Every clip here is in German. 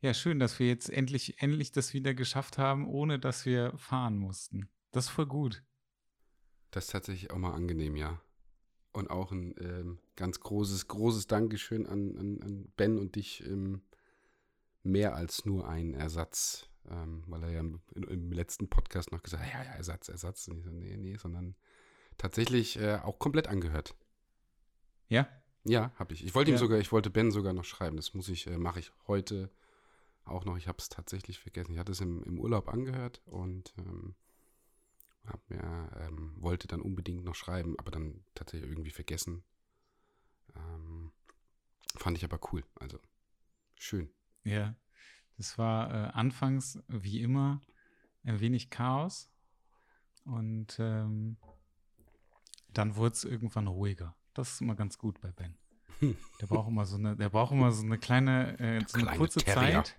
Ja, schön, dass wir jetzt endlich, endlich das wieder geschafft haben, ohne dass wir fahren mussten. Das ist voll gut. Das ist tatsächlich auch mal angenehm, ja. Und auch ein ähm, ganz großes, großes Dankeschön an, an, an Ben und dich. Ähm, mehr als nur ein Ersatz, ähm, weil er ja im, im, letzten Podcast noch gesagt hat, ja, ja, Ersatz, Ersatz. Und ich so, nee, nee, sondern tatsächlich äh, auch komplett angehört. Ja? Ja, habe ich. Ich wollte ja. ihm sogar, ich wollte Ben sogar noch schreiben. Das muss ich, äh, mache ich heute auch noch. Ich habe es tatsächlich vergessen. Ich hatte es im, im Urlaub angehört und ähm, hab mir, ähm, wollte dann unbedingt noch schreiben, aber dann tatsächlich irgendwie vergessen. Ähm, fand ich aber cool. Also schön. Ja, das war äh, anfangs wie immer ein wenig Chaos und ähm, dann wurde es irgendwann ruhiger. Das ist immer ganz gut bei Ben. Der braucht immer so eine, der braucht immer so eine kleine, äh, so eine kleine kurze Terrier. Zeit.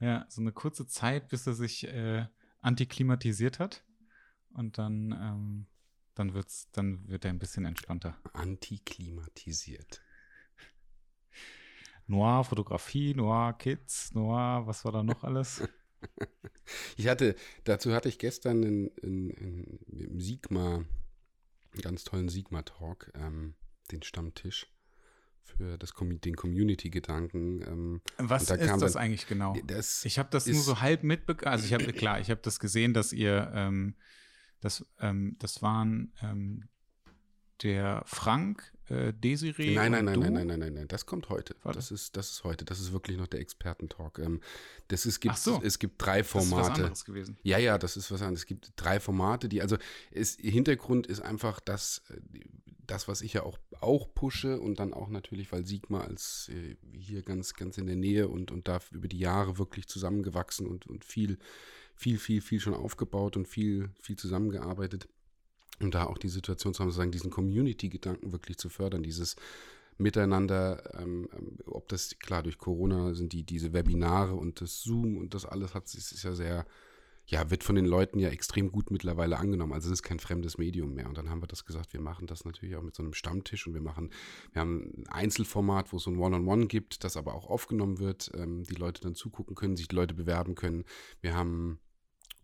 Ja, so eine kurze Zeit, bis er sich äh, antiklimatisiert hat. Und dann, ähm, dann wird's, dann wird er ein bisschen entspannter. Antiklimatisiert. Noir Fotografie, Noir Kids, Noir, was war da noch alles? ich hatte, dazu hatte ich gestern in, in, in, im Sigma einen ganz tollen Sigma-Talk, ähm, den Stammtisch für das, den Community-Gedanken. Ähm, Was da ist das dann, eigentlich genau? Das ich habe das nur so halb mitbekommen. Also ich habe klar, ich habe das gesehen, dass ihr ähm, das ähm, das waren ähm, der Frank, äh, Desiree. Nein, nein, nein, nein, nein, nein, nein, nein, das kommt heute. Warte. Das ist, das ist heute. Das ist wirklich noch der Expertentalk. Ähm, das ist, gibt, so. es gibt drei Formate. Das ist was anderes gewesen. Ja, ja, das ist was anderes. Es gibt drei Formate, die, also, ist, Hintergrund ist einfach das, äh, das, was ich ja auch, auch pushe und dann auch natürlich, weil Sigma als äh, hier ganz, ganz in der Nähe und, und da über die Jahre wirklich zusammengewachsen und, und viel, viel, viel, viel schon aufgebaut und viel, viel zusammengearbeitet. Um da auch die Situation zu haben, sozusagen diesen Community-Gedanken wirklich zu fördern, dieses Miteinander, ähm, ähm, ob das, klar, durch Corona sind die, diese Webinare und das Zoom und das alles hat, ist ja sehr, ja, wird von den Leuten ja extrem gut mittlerweile angenommen. Also es ist kein fremdes Medium mehr. Und dann haben wir das gesagt, wir machen das natürlich auch mit so einem Stammtisch und wir machen, wir haben ein Einzelformat, wo es so ein One-on-One -on -One gibt, das aber auch aufgenommen wird, ähm, die Leute dann zugucken können, sich die Leute bewerben können. Wir haben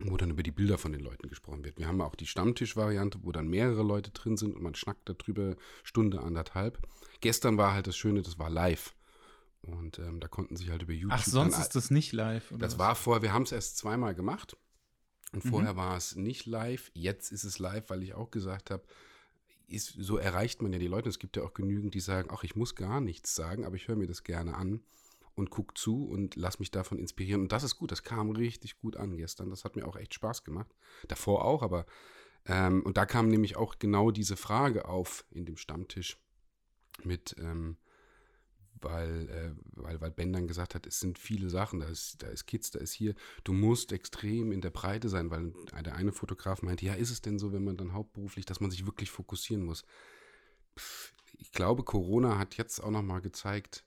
wo dann über die Bilder von den Leuten gesprochen wird. Wir haben auch die Stammtisch-Variante, wo dann mehrere Leute drin sind und man schnackt darüber Stunde, anderthalb. Gestern war halt das Schöne, das war live. Und ähm, da konnten sich halt über YouTube. Ach, sonst ist das nicht live. Oder das was? war vorher, wir haben es erst zweimal gemacht. Und vorher mhm. war es nicht live. Jetzt ist es live, weil ich auch gesagt habe, ist, so erreicht man ja die Leute. Es gibt ja auch genügend, die sagen, ach, ich muss gar nichts sagen, aber ich höre mir das gerne an und guck zu und lass mich davon inspirieren. Und das ist gut, das kam richtig gut an gestern. Das hat mir auch echt Spaß gemacht. Davor auch, aber ähm, und da kam nämlich auch genau diese Frage auf in dem Stammtisch mit, ähm, weil, äh, weil, weil Ben dann gesagt hat, es sind viele Sachen, da ist, da ist Kids, da ist hier, du musst extrem in der Breite sein, weil der eine Fotograf meinte, ja, ist es denn so, wenn man dann hauptberuflich, dass man sich wirklich fokussieren muss? Pff, ich glaube, Corona hat jetzt auch noch mal gezeigt,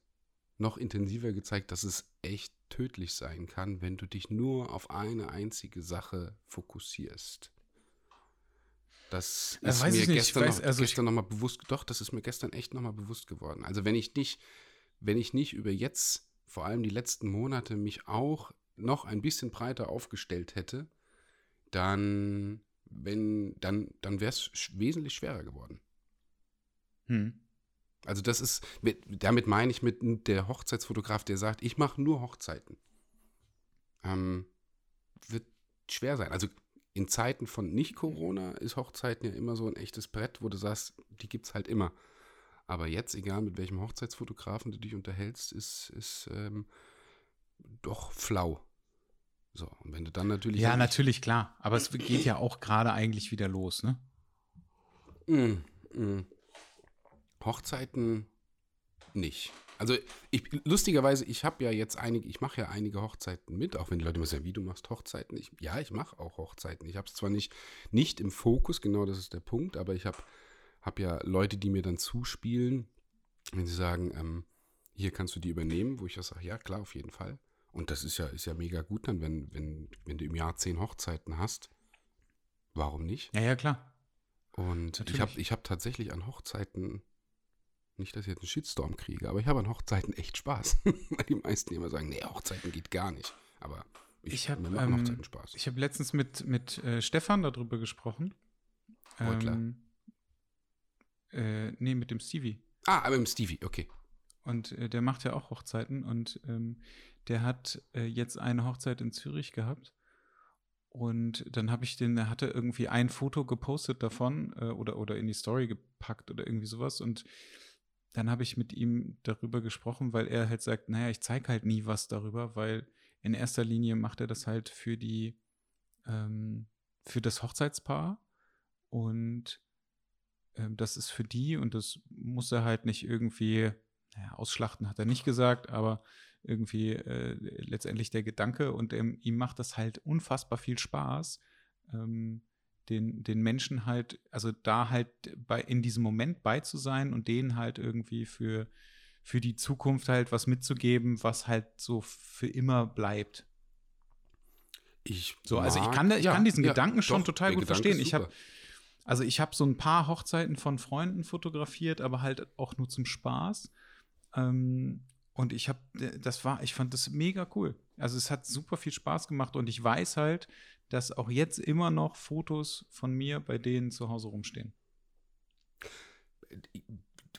noch intensiver gezeigt, dass es echt tödlich sein kann, wenn du dich nur auf eine einzige Sache fokussierst. Das ist mir gestern, weiß, noch, also gestern noch mal bewusst, doch, das ist mir gestern echt noch mal bewusst geworden. Also wenn ich nicht, wenn ich nicht über jetzt, vor allem die letzten Monate, mich auch noch ein bisschen breiter aufgestellt hätte, dann, wenn, dann, dann wäre es wesentlich schwerer geworden. Hm. Also das ist, damit meine ich mit der Hochzeitsfotograf, der sagt, ich mache nur Hochzeiten. Ähm, wird schwer sein. Also in Zeiten von Nicht-Corona ist Hochzeiten ja immer so ein echtes Brett, wo du sagst, die gibt's halt immer. Aber jetzt, egal mit welchem Hochzeitsfotografen du dich unterhältst, ist, ist ähm, doch flau. So, und wenn du dann natürlich. Ja, natürlich, klar. Aber es geht ja auch gerade eigentlich wieder los, ne? Mm, mm. Hochzeiten nicht. Also ich, lustigerweise, ich habe ja jetzt einige, ich mache ja einige Hochzeiten mit, auch wenn die Leute immer sagen, wie du machst Hochzeiten. Ich, ja, ich mache auch Hochzeiten. Ich habe es zwar nicht, nicht im Fokus, genau das ist der Punkt, aber ich habe hab ja Leute, die mir dann zuspielen, wenn sie sagen, ähm, hier kannst du die übernehmen, wo ich ja sage, ja klar, auf jeden Fall. Und das ist ja, ist ja mega gut dann, wenn, wenn, wenn du im Jahr zehn Hochzeiten hast. Warum nicht? Ja, ja, klar. Und Natürlich. ich habe ich hab tatsächlich an Hochzeiten nicht, dass ich jetzt einen Shitstorm kriege, aber ich habe an Hochzeiten echt Spaß. Weil die meisten immer sagen, nee, Hochzeiten geht gar nicht. Aber ich, ich habe ähm, Spaß. Ich habe letztens mit, mit äh, Stefan darüber gesprochen. Ähm, äh, nee, mit dem Stevie. Ah, aber mit dem Stevie, okay. Und äh, der macht ja auch Hochzeiten und ähm, der hat äh, jetzt eine Hochzeit in Zürich gehabt. Und dann habe ich den, er hatte irgendwie ein Foto gepostet davon äh, oder, oder in die Story gepackt oder irgendwie sowas. Und dann habe ich mit ihm darüber gesprochen, weil er halt sagt, naja, ich zeige halt nie was darüber, weil in erster Linie macht er das halt für die, ähm, für das Hochzeitspaar und das ist für die und das muss er halt nicht irgendwie, naja, ausschlachten hat er nicht gesagt, aber irgendwie äh, letztendlich der Gedanke und ähm, ihm macht das halt unfassbar viel Spaß, ähm, den, den Menschen halt, also da halt bei, in diesem Moment bei zu sein und denen halt irgendwie für, für die Zukunft halt was mitzugeben, was halt so für immer bleibt. Ich so, also ich kann, ich ja, kann diesen ja, Gedanken schon doch, total gut verstehen. Ich habe also ich habe so ein paar Hochzeiten von Freunden fotografiert, aber halt auch nur zum Spaß. Ähm, und ich habe, das war, ich fand das mega cool. Also es hat super viel Spaß gemacht und ich weiß halt, dass auch jetzt immer noch Fotos von mir bei denen zu Hause rumstehen.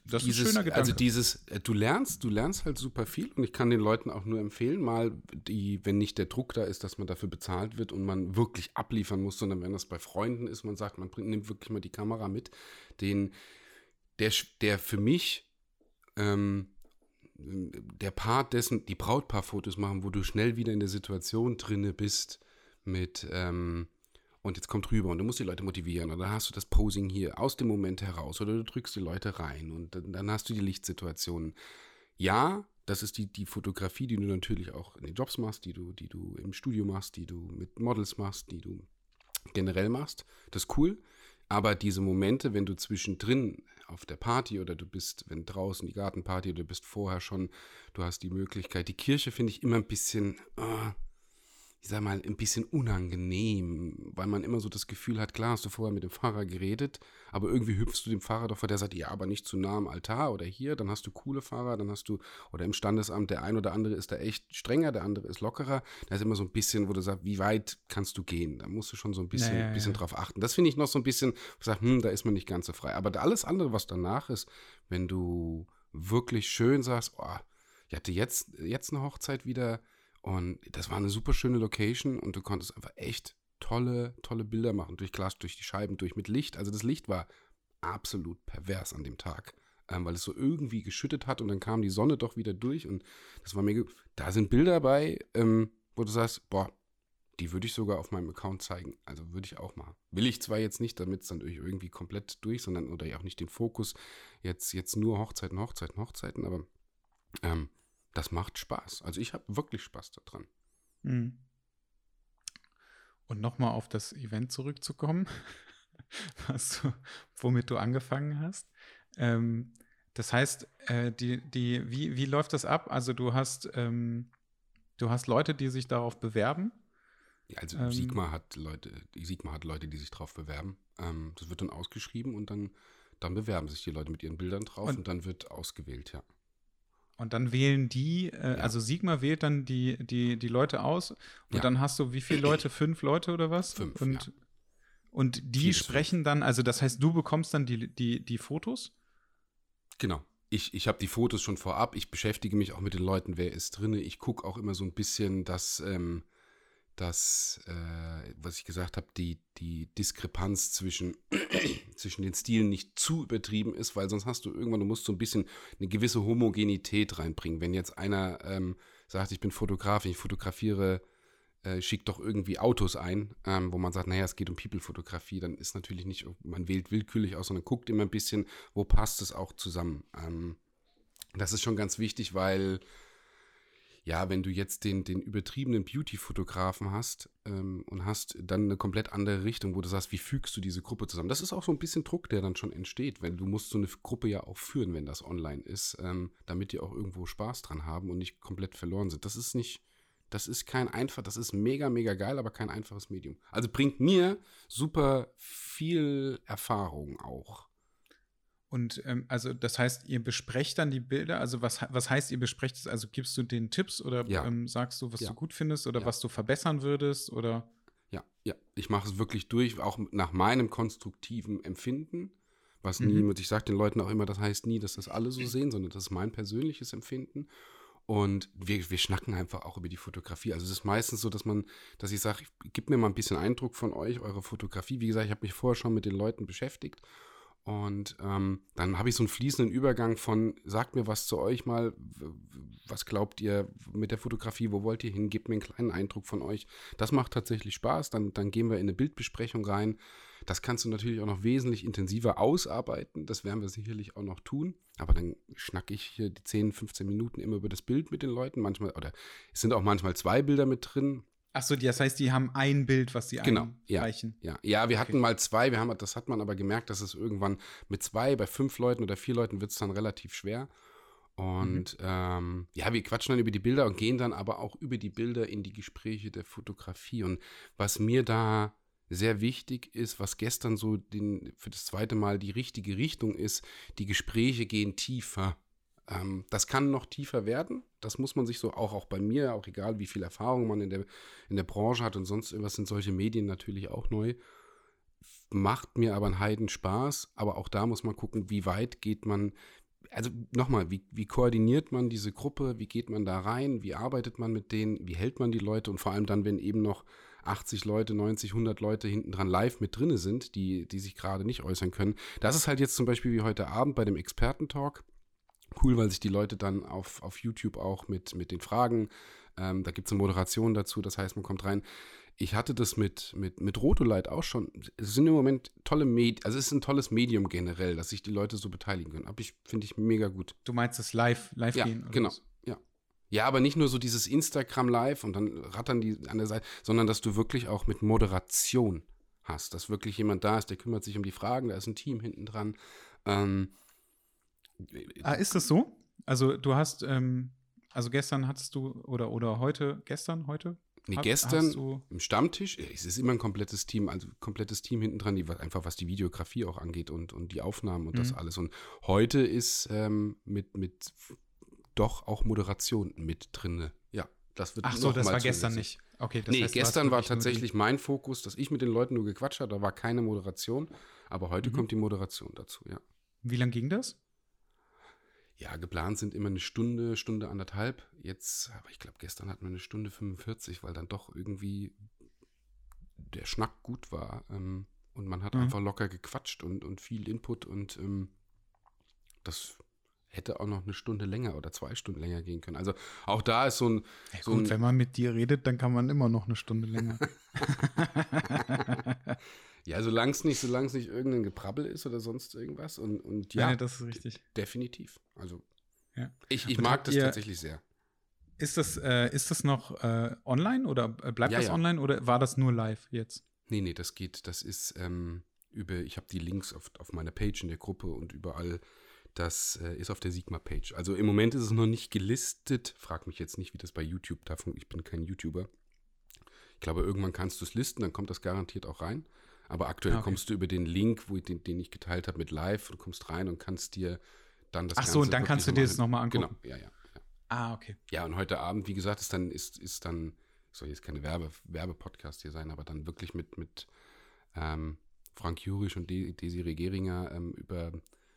Das dieses, ist ein schöner Gedanke. Also dieses, äh, du lernst, du lernst halt super viel und ich kann den Leuten auch nur empfehlen, mal die, wenn nicht der Druck da ist, dass man dafür bezahlt wird und man wirklich abliefern muss, sondern wenn das bei Freunden ist, man sagt, man bringt, nimmt wirklich mal die Kamera mit, den, der, der für mich ähm, der Part dessen, die Brautpaarfotos machen, wo du schnell wieder in der Situation drinne bist mit ähm, und jetzt kommt rüber und du musst die Leute motivieren und dann hast du das Posing hier aus dem Moment heraus oder du drückst die Leute rein und dann, dann hast du die Lichtsituationen. Ja, das ist die, die Fotografie, die du natürlich auch in den Jobs machst, die du, die du im Studio machst, die du mit Models machst, die du generell machst. Das ist cool. Aber diese Momente, wenn du zwischendrin auf der Party oder du bist, wenn draußen die Gartenparty oder du bist vorher schon, du hast die Möglichkeit. Die Kirche finde ich immer ein bisschen, oh, ich sag mal, ein bisschen unangenehm, weil man immer so das Gefühl hat, klar hast du vorher mit dem Pfarrer geredet, aber irgendwie hüpfst du dem Pfarrer doch vor, der sagt, ja, aber nicht zu nah am Altar oder hier, dann hast du coole Fahrer, dann hast du, oder im Standesamt, der ein oder andere ist da echt strenger, der andere ist lockerer. Da ist immer so ein bisschen, wo du sagst, wie weit kannst du gehen? Da musst du schon so ein bisschen, naja, bisschen ja. drauf achten. Das finde ich noch so ein bisschen, wo ich sage, hm, da ist man nicht ganz so frei. Aber alles andere, was danach ist, wenn du wirklich schön sagst, oh, ich hatte jetzt, jetzt eine Hochzeit wieder, und das war eine super schöne Location und du konntest einfach echt tolle, tolle Bilder machen, durch Glas, durch die Scheiben, durch mit Licht. Also das Licht war absolut pervers an dem Tag, ähm, weil es so irgendwie geschüttet hat und dann kam die Sonne doch wieder durch und das war mega. Da sind Bilder bei, ähm, wo du sagst, boah, die würde ich sogar auf meinem Account zeigen. Also würde ich auch machen. Will ich zwar jetzt nicht, damit es dann irgendwie komplett durch, sondern oder ja auch nicht den Fokus jetzt, jetzt nur Hochzeiten, Hochzeiten, Hochzeiten, aber ähm, das macht Spaß. Also ich habe wirklich Spaß daran. Mhm. Und nochmal auf das Event zurückzukommen, was du, womit du angefangen hast. Ähm, das heißt, äh, die, die, wie, wie läuft das ab? Also du hast, ähm, du hast Leute, die sich darauf bewerben. Ja, also ähm, Sigma hat Leute, Sigma hat Leute, die sich darauf bewerben. Ähm, das wird dann ausgeschrieben und dann, dann bewerben sich die Leute mit ihren Bildern drauf und, und dann wird ausgewählt, ja. Und dann wählen die, äh, ja. also Sigma wählt dann die, die, die Leute aus. Und ja. dann hast du wie viele Leute? Fünf Leute oder was? Fünf. Und, ja. und die Vieles sprechen dann, also das heißt, du bekommst dann die, die, die Fotos? Genau. Ich, ich habe die Fotos schon vorab. Ich beschäftige mich auch mit den Leuten, wer ist drin. Ich gucke auch immer so ein bisschen, dass. Ähm, dass, äh, was ich gesagt habe, die, die Diskrepanz zwischen, zwischen den Stilen nicht zu übertrieben ist, weil sonst hast du irgendwann, du musst so ein bisschen eine gewisse Homogenität reinbringen. Wenn jetzt einer ähm, sagt, ich bin Fotograf, ich fotografiere, äh, schickt doch irgendwie Autos ein, ähm, wo man sagt, naja, es geht um People-Fotografie, dann ist natürlich nicht, man wählt willkürlich aus, sondern guckt immer ein bisschen, wo passt es auch zusammen. Ähm, das ist schon ganz wichtig, weil ja, wenn du jetzt den, den übertriebenen Beauty-Fotografen hast ähm, und hast dann eine komplett andere Richtung, wo du sagst, wie fügst du diese Gruppe zusammen? Das ist auch so ein bisschen Druck, der dann schon entsteht, weil du musst so eine Gruppe ja auch führen, wenn das online ist, ähm, damit die auch irgendwo Spaß dran haben und nicht komplett verloren sind. Das ist nicht, das ist kein einfach, das ist mega, mega geil, aber kein einfaches Medium. Also bringt mir super viel Erfahrung auch. Und ähm, also das heißt, ihr besprecht dann die Bilder. Also was, was heißt, ihr besprecht es? Also gibst du den Tipps oder ja. ähm, sagst du, was ja. du gut findest oder ja. was du verbessern würdest? Oder? Ja, ja. Ich mache es wirklich durch, auch nach meinem konstruktiven Empfinden. Was nie, mhm. ich sage den Leuten auch immer, das heißt nie, dass das alle so sehen, sondern das ist mein persönliches Empfinden. Und wir, wir schnacken einfach auch über die Fotografie. Also es ist meistens so, dass man, dass ich sage, gib mir mal ein bisschen Eindruck von euch, eure Fotografie. Wie gesagt, ich habe mich vorher schon mit den Leuten beschäftigt und ähm, dann habe ich so einen fließenden Übergang von, sagt mir was zu euch mal, was glaubt ihr mit der Fotografie, wo wollt ihr hin, gebt mir einen kleinen Eindruck von euch. Das macht tatsächlich Spaß, dann, dann gehen wir in eine Bildbesprechung rein. Das kannst du natürlich auch noch wesentlich intensiver ausarbeiten, das werden wir sicherlich auch noch tun. Aber dann schnacke ich hier die 10, 15 Minuten immer über das Bild mit den Leuten, manchmal, oder es sind auch manchmal zwei Bilder mit drin, Achso, das heißt, die haben ein Bild, was sie genau, einreichen. Ja, ja. ja wir okay. hatten mal zwei, wir haben, das hat man aber gemerkt, dass es irgendwann mit zwei, bei fünf Leuten oder vier Leuten wird es dann relativ schwer. Und mhm. ähm, ja, wir quatschen dann über die Bilder und gehen dann aber auch über die Bilder in die Gespräche der Fotografie. Und was mir da sehr wichtig ist, was gestern so den, für das zweite Mal die richtige Richtung ist, die Gespräche gehen tiefer. Ähm, das kann noch tiefer werden. Das muss man sich so auch, auch bei mir, auch egal wie viel Erfahrung man in der, in der Branche hat und sonst irgendwas, sind solche Medien natürlich auch neu. Macht mir aber einen Heiden Spaß, aber auch da muss man gucken, wie weit geht man, also nochmal, wie, wie koordiniert man diese Gruppe, wie geht man da rein, wie arbeitet man mit denen, wie hält man die Leute und vor allem dann, wenn eben noch 80 Leute, 90, 100 Leute hinten dran live mit drinne sind, die, die sich gerade nicht äußern können. Das ist halt jetzt zum Beispiel wie heute Abend bei dem Expertentalk cool, weil sich die Leute dann auf, auf YouTube auch mit, mit den Fragen, ähm, da gibt es eine Moderation dazu, das heißt, man kommt rein. Ich hatte das mit, mit, mit Rotolight auch schon. Es sind im Moment tolle Medien, also es ist ein tolles Medium generell, dass sich die Leute so beteiligen können. Aber ich finde ich mega gut. Du meinst das live, live ja, gehen? Genau, was? ja. Ja, aber nicht nur so dieses Instagram live und dann rattern die an der Seite, sondern dass du wirklich auch mit Moderation hast, dass wirklich jemand da ist, der kümmert sich um die Fragen, da ist ein Team hinten dran. Ähm, Ah, ist das so? Also du hast, ähm, also gestern hattest du, oder, oder heute, gestern, heute? Nee, gestern im Stammtisch, es ist immer ein komplettes Team, also komplettes Team hinten dran, die, einfach was die Videografie auch angeht und, und die Aufnahmen und mhm. das alles. Und heute ist ähm, mit, mit doch auch Moderation mit drin. Ja, das wird Ach so, das war gestern nicht. Okay, das nee, heißt, gestern war tatsächlich mein Fokus, dass ich mit den Leuten nur gequatscht habe, da war keine Moderation, aber heute mhm. kommt die Moderation dazu, ja. Wie lange ging das? Ja, geplant sind immer eine Stunde, Stunde anderthalb. Jetzt, aber ich glaube, gestern hatten wir eine Stunde 45, weil dann doch irgendwie der Schnack gut war. Ähm, und man hat mhm. einfach locker gequatscht und, und viel Input und ähm, das hätte auch noch eine Stunde länger oder zwei Stunden länger gehen können. Also auch da ist so ein. Ja, so gut, ein, wenn man mit dir redet, dann kann man immer noch eine Stunde länger. Ja, solange es nicht, solange es nicht irgendein Geprabbel ist oder sonst irgendwas. Und, und ja, ja das ist richtig. Definitiv. Also ja. ich, ich mag das ihr, tatsächlich sehr. Ist das, äh, ist das noch äh, online oder bleibt ja, das ja. online oder war das nur live jetzt? Nee, nee, das geht, das ist ähm, über, ich habe die Links auf, auf meiner Page in der Gruppe und überall. Das äh, ist auf der Sigma-Page. Also im Moment ist es noch nicht gelistet. Frag mich jetzt nicht, wie das bei YouTube davon. Ich bin kein YouTuber. Ich glaube, irgendwann kannst du es listen, dann kommt das garantiert auch rein. Aber aktuell ah, okay. kommst du über den Link, wo ich, den, den, ich geteilt habe mit Live, du kommst rein und kannst dir dann das Ach so, und dann kannst du dir das nochmal angucken. Genau, ja, ja, ja. Ah, okay. Ja, und heute Abend, wie gesagt, ist dann, ist, ist dann, soll jetzt keine Werbe, Werbepodcast hier sein, aber dann wirklich mit, mit ähm, Frank Jurisch und Desiree Geringer ähm, über,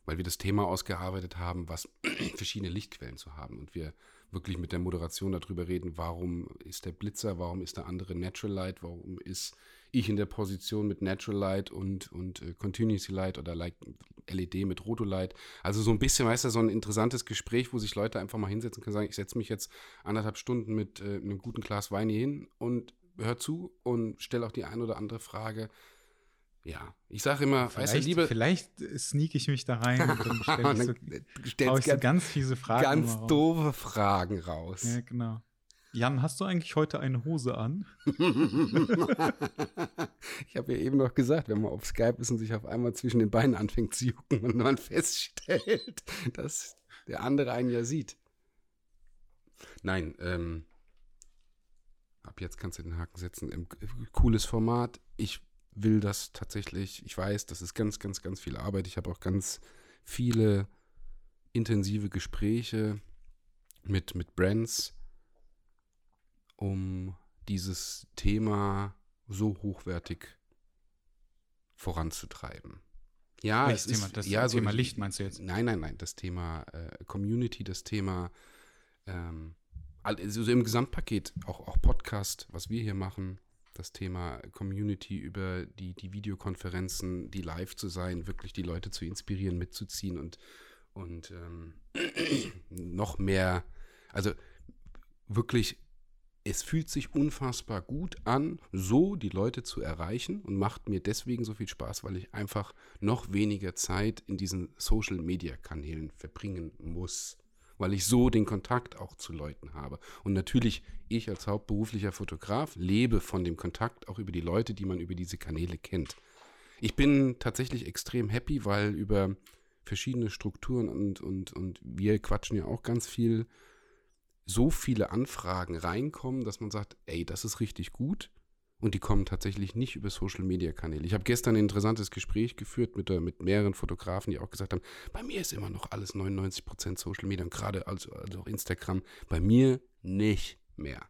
weil wir das Thema ausgearbeitet haben, was verschiedene Lichtquellen zu haben und wir wirklich mit der Moderation darüber reden, warum ist der Blitzer, warum ist der andere Natural Light, warum ist ich in der Position mit Natural Light und, und äh, Continuously Light oder like LED mit Rotolight. Also so ein bisschen, weißt du, so ein interessantes Gespräch, wo sich Leute einfach mal hinsetzen können, sagen, ich setze mich jetzt anderthalb Stunden mit äh, einem guten Glas Wein hier hin und hör zu und stelle auch die ein oder andere Frage. Ja, ich sage immer, vielleicht, weißt du, Liebe. Vielleicht sneak ich mich da rein und dann stelle ich, so, ich so ganz fiese Fragen. Ganz doofe Fragen raus. Ja, genau. Jan, hast du eigentlich heute eine Hose an? ich habe ja eben noch gesagt, wenn man auf Skype ist und sich auf einmal zwischen den Beinen anfängt zu jucken und man feststellt, dass der andere einen ja sieht. Nein, ähm, ab jetzt kannst du den Haken setzen. Im, cooles Format. Ich will das tatsächlich, ich weiß, das ist ganz, ganz, ganz viel Arbeit. Ich habe auch ganz viele intensive Gespräche mit, mit Brands, um dieses Thema so hochwertig voranzutreiben. Ja, Welches Thema? Ist, das ja, Thema so, Licht meinst du jetzt? Nein, nein, nein. Das Thema äh, Community, das Thema ähm, also im Gesamtpaket, auch, auch Podcast, was wir hier machen, das Thema Community über die, die Videokonferenzen, die live zu sein, wirklich die Leute zu inspirieren, mitzuziehen und, und ähm, noch mehr, also wirklich es fühlt sich unfassbar gut an, so die Leute zu erreichen und macht mir deswegen so viel Spaß, weil ich einfach noch weniger Zeit in diesen Social-Media-Kanälen verbringen muss, weil ich so den Kontakt auch zu Leuten habe. Und natürlich, ich als hauptberuflicher Fotograf lebe von dem Kontakt auch über die Leute, die man über diese Kanäle kennt. Ich bin tatsächlich extrem happy, weil über verschiedene Strukturen und, und, und wir quatschen ja auch ganz viel so viele Anfragen reinkommen, dass man sagt, ey, das ist richtig gut. Und die kommen tatsächlich nicht über Social Media Kanäle. Ich habe gestern ein interessantes Gespräch geführt mit, äh, mit mehreren Fotografen, die auch gesagt haben, bei mir ist immer noch alles 99% Social Media und gerade also, also auch Instagram. Bei mir nicht mehr.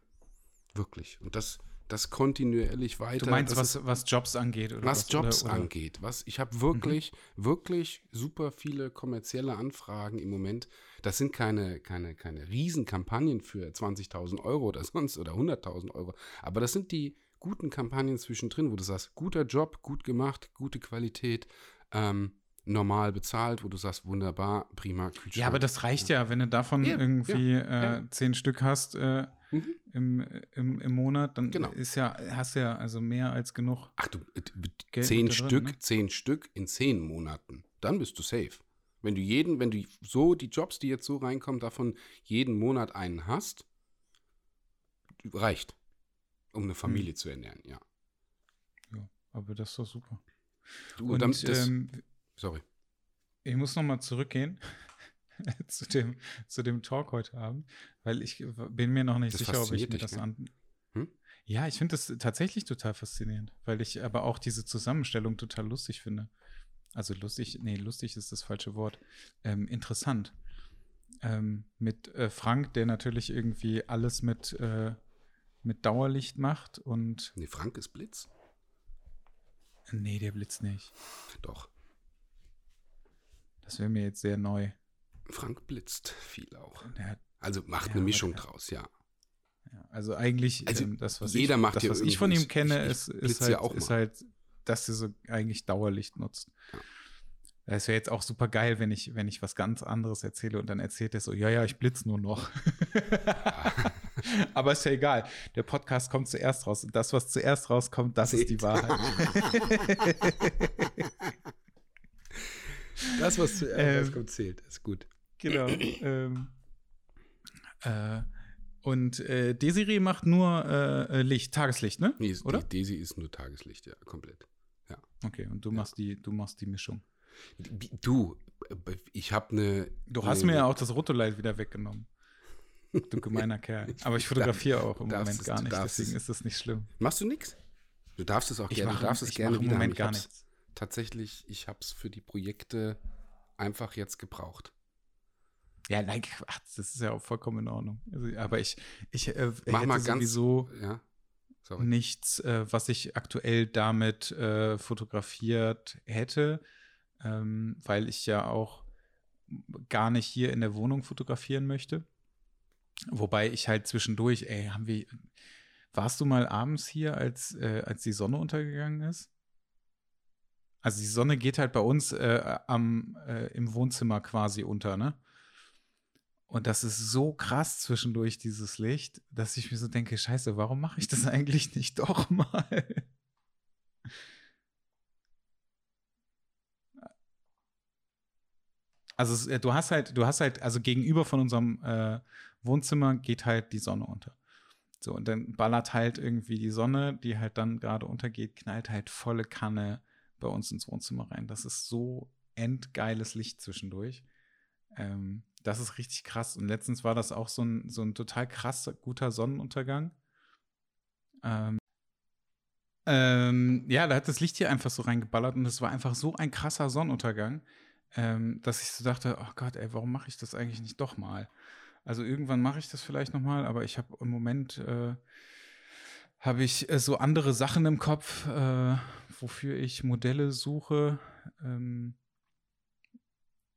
Wirklich. Und das, das kontinuierlich weiter. Du meinst, was, was Jobs angeht? Oder was, was Jobs oder, oder? angeht. Was, ich habe wirklich, mhm. wirklich super viele kommerzielle Anfragen im Moment. Das sind keine, keine, keine Riesenkampagnen für 20.000 Euro oder sonst oder 100.000 Euro. Aber das sind die guten Kampagnen zwischendrin, wo du sagst, guter Job, gut gemacht, gute Qualität, ähm, normal bezahlt, wo du sagst, wunderbar, prima, Kühlschrank. Ja, aber das reicht ja, wenn du davon ja, irgendwie ja, äh, zehn Stück hast. Äh, mhm. im, im, im Monat, dann genau. ist ja, hast du ja also mehr als genug. Ach du, Geld zehn drin, Stück, ne? zehn Stück in zehn Monaten. Dann bist du safe. Wenn du jeden, wenn du so die Jobs, die jetzt so reinkommen, davon jeden Monat einen hast, reicht, um eine Familie hm. zu ernähren, ja. Ja, aber das ist doch super. Du, Und, dann, das, ähm, sorry. Ich muss nochmal zurückgehen zu, dem, zu dem Talk heute Abend, weil ich bin mir noch nicht das sicher, ob ich mir das ne? an. Hm? Ja, ich finde das tatsächlich total faszinierend, weil ich aber auch diese Zusammenstellung total lustig finde. Also lustig, nee, lustig ist das falsche Wort. Ähm, interessant. Ähm, mit äh, Frank, der natürlich irgendwie alles mit, äh, mit Dauerlicht macht und. Nee, Frank ist Blitz. Nee, der Blitz nicht. Doch. Das wäre mir jetzt sehr neu. Frank blitzt viel auch. also macht ja, eine Mischung der, draus, ja. ja. Also eigentlich, also ähm, das, was, jeder ich, macht das, was ich von ihm kenne, ich, ich ist, ist, halt, ja ist halt, dass er so eigentlich Dauerlicht nutzt. Das wäre jetzt auch super geil, wenn ich, wenn ich was ganz anderes erzähle und dann erzählt er so, ja, ja, ich blitze nur noch. Aber ist ja egal. Der Podcast kommt zuerst raus. Und das, was zuerst rauskommt, das Seht. ist die Wahrheit. das, was zuerst ähm, rauskommt, zählt. Ist gut. Genau. ähm, äh, und äh, Desiree macht nur äh, äh, Licht, Tageslicht, ne? Nee, Oder? Desi ist nur Tageslicht, ja, komplett. Ja. Okay, und du ja. machst die, du machst die Mischung. Du, ich habe eine. Du hast ne, mir ja auch das Rotolight wieder weggenommen. Du gemeiner Kerl. Aber ich fotografiere auch im Moment gar nicht, deswegen ist das nicht schlimm. Machst du nichts? Du darfst es auch ich gerne. Mach, du darfst es gerne im Moment gar nichts. Tatsächlich, ich habe es für die Projekte einfach jetzt gebraucht. Ja, nein, ach, das ist ja auch vollkommen in Ordnung. Also, aber ich, ich äh, Mach hätte mal ganz, sowieso ja, nichts, äh, was ich aktuell damit äh, fotografiert hätte, ähm, weil ich ja auch gar nicht hier in der Wohnung fotografieren möchte. Wobei ich halt zwischendurch, ey, haben wir, warst du mal abends hier, als, äh, als die Sonne untergegangen ist? Also die Sonne geht halt bei uns äh, am, äh, im Wohnzimmer quasi unter, ne? Und das ist so krass zwischendurch, dieses Licht, dass ich mir so denke, scheiße, warum mache ich das eigentlich nicht doch mal? Also äh, du hast halt, du hast halt, also gegenüber von unserem äh, Wohnzimmer geht halt die Sonne unter. So, und dann ballert halt irgendwie die Sonne, die halt dann gerade untergeht, knallt halt volle Kanne bei uns ins Wohnzimmer rein. Das ist so endgeiles Licht zwischendurch. Ähm, das ist richtig krass. Und letztens war das auch so ein, so ein total krass guter Sonnenuntergang. Ähm, ähm, ja, da hat das Licht hier einfach so reingeballert und es war einfach so ein krasser Sonnenuntergang, ähm, dass ich so dachte, oh Gott, ey, warum mache ich das eigentlich nicht doch mal? Also irgendwann mache ich das vielleicht noch mal, aber ich habe im Moment äh, habe ich äh, so andere Sachen im Kopf, äh, wofür ich Modelle suche. Ähm,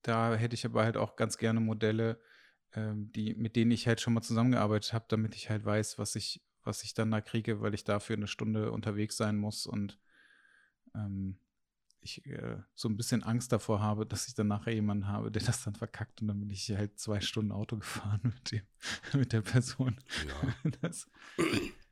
da hätte ich aber halt auch ganz gerne Modelle, ähm, die, mit denen ich halt schon mal zusammengearbeitet habe, damit ich halt weiß, was ich, was ich dann da kriege, weil ich dafür eine Stunde unterwegs sein muss und ähm, ich äh, so ein bisschen Angst davor habe, dass ich dann nachher jemanden habe, der das dann verkackt und dann bin ich halt zwei Stunden Auto gefahren mit dem, mit der Person. Ja. Das,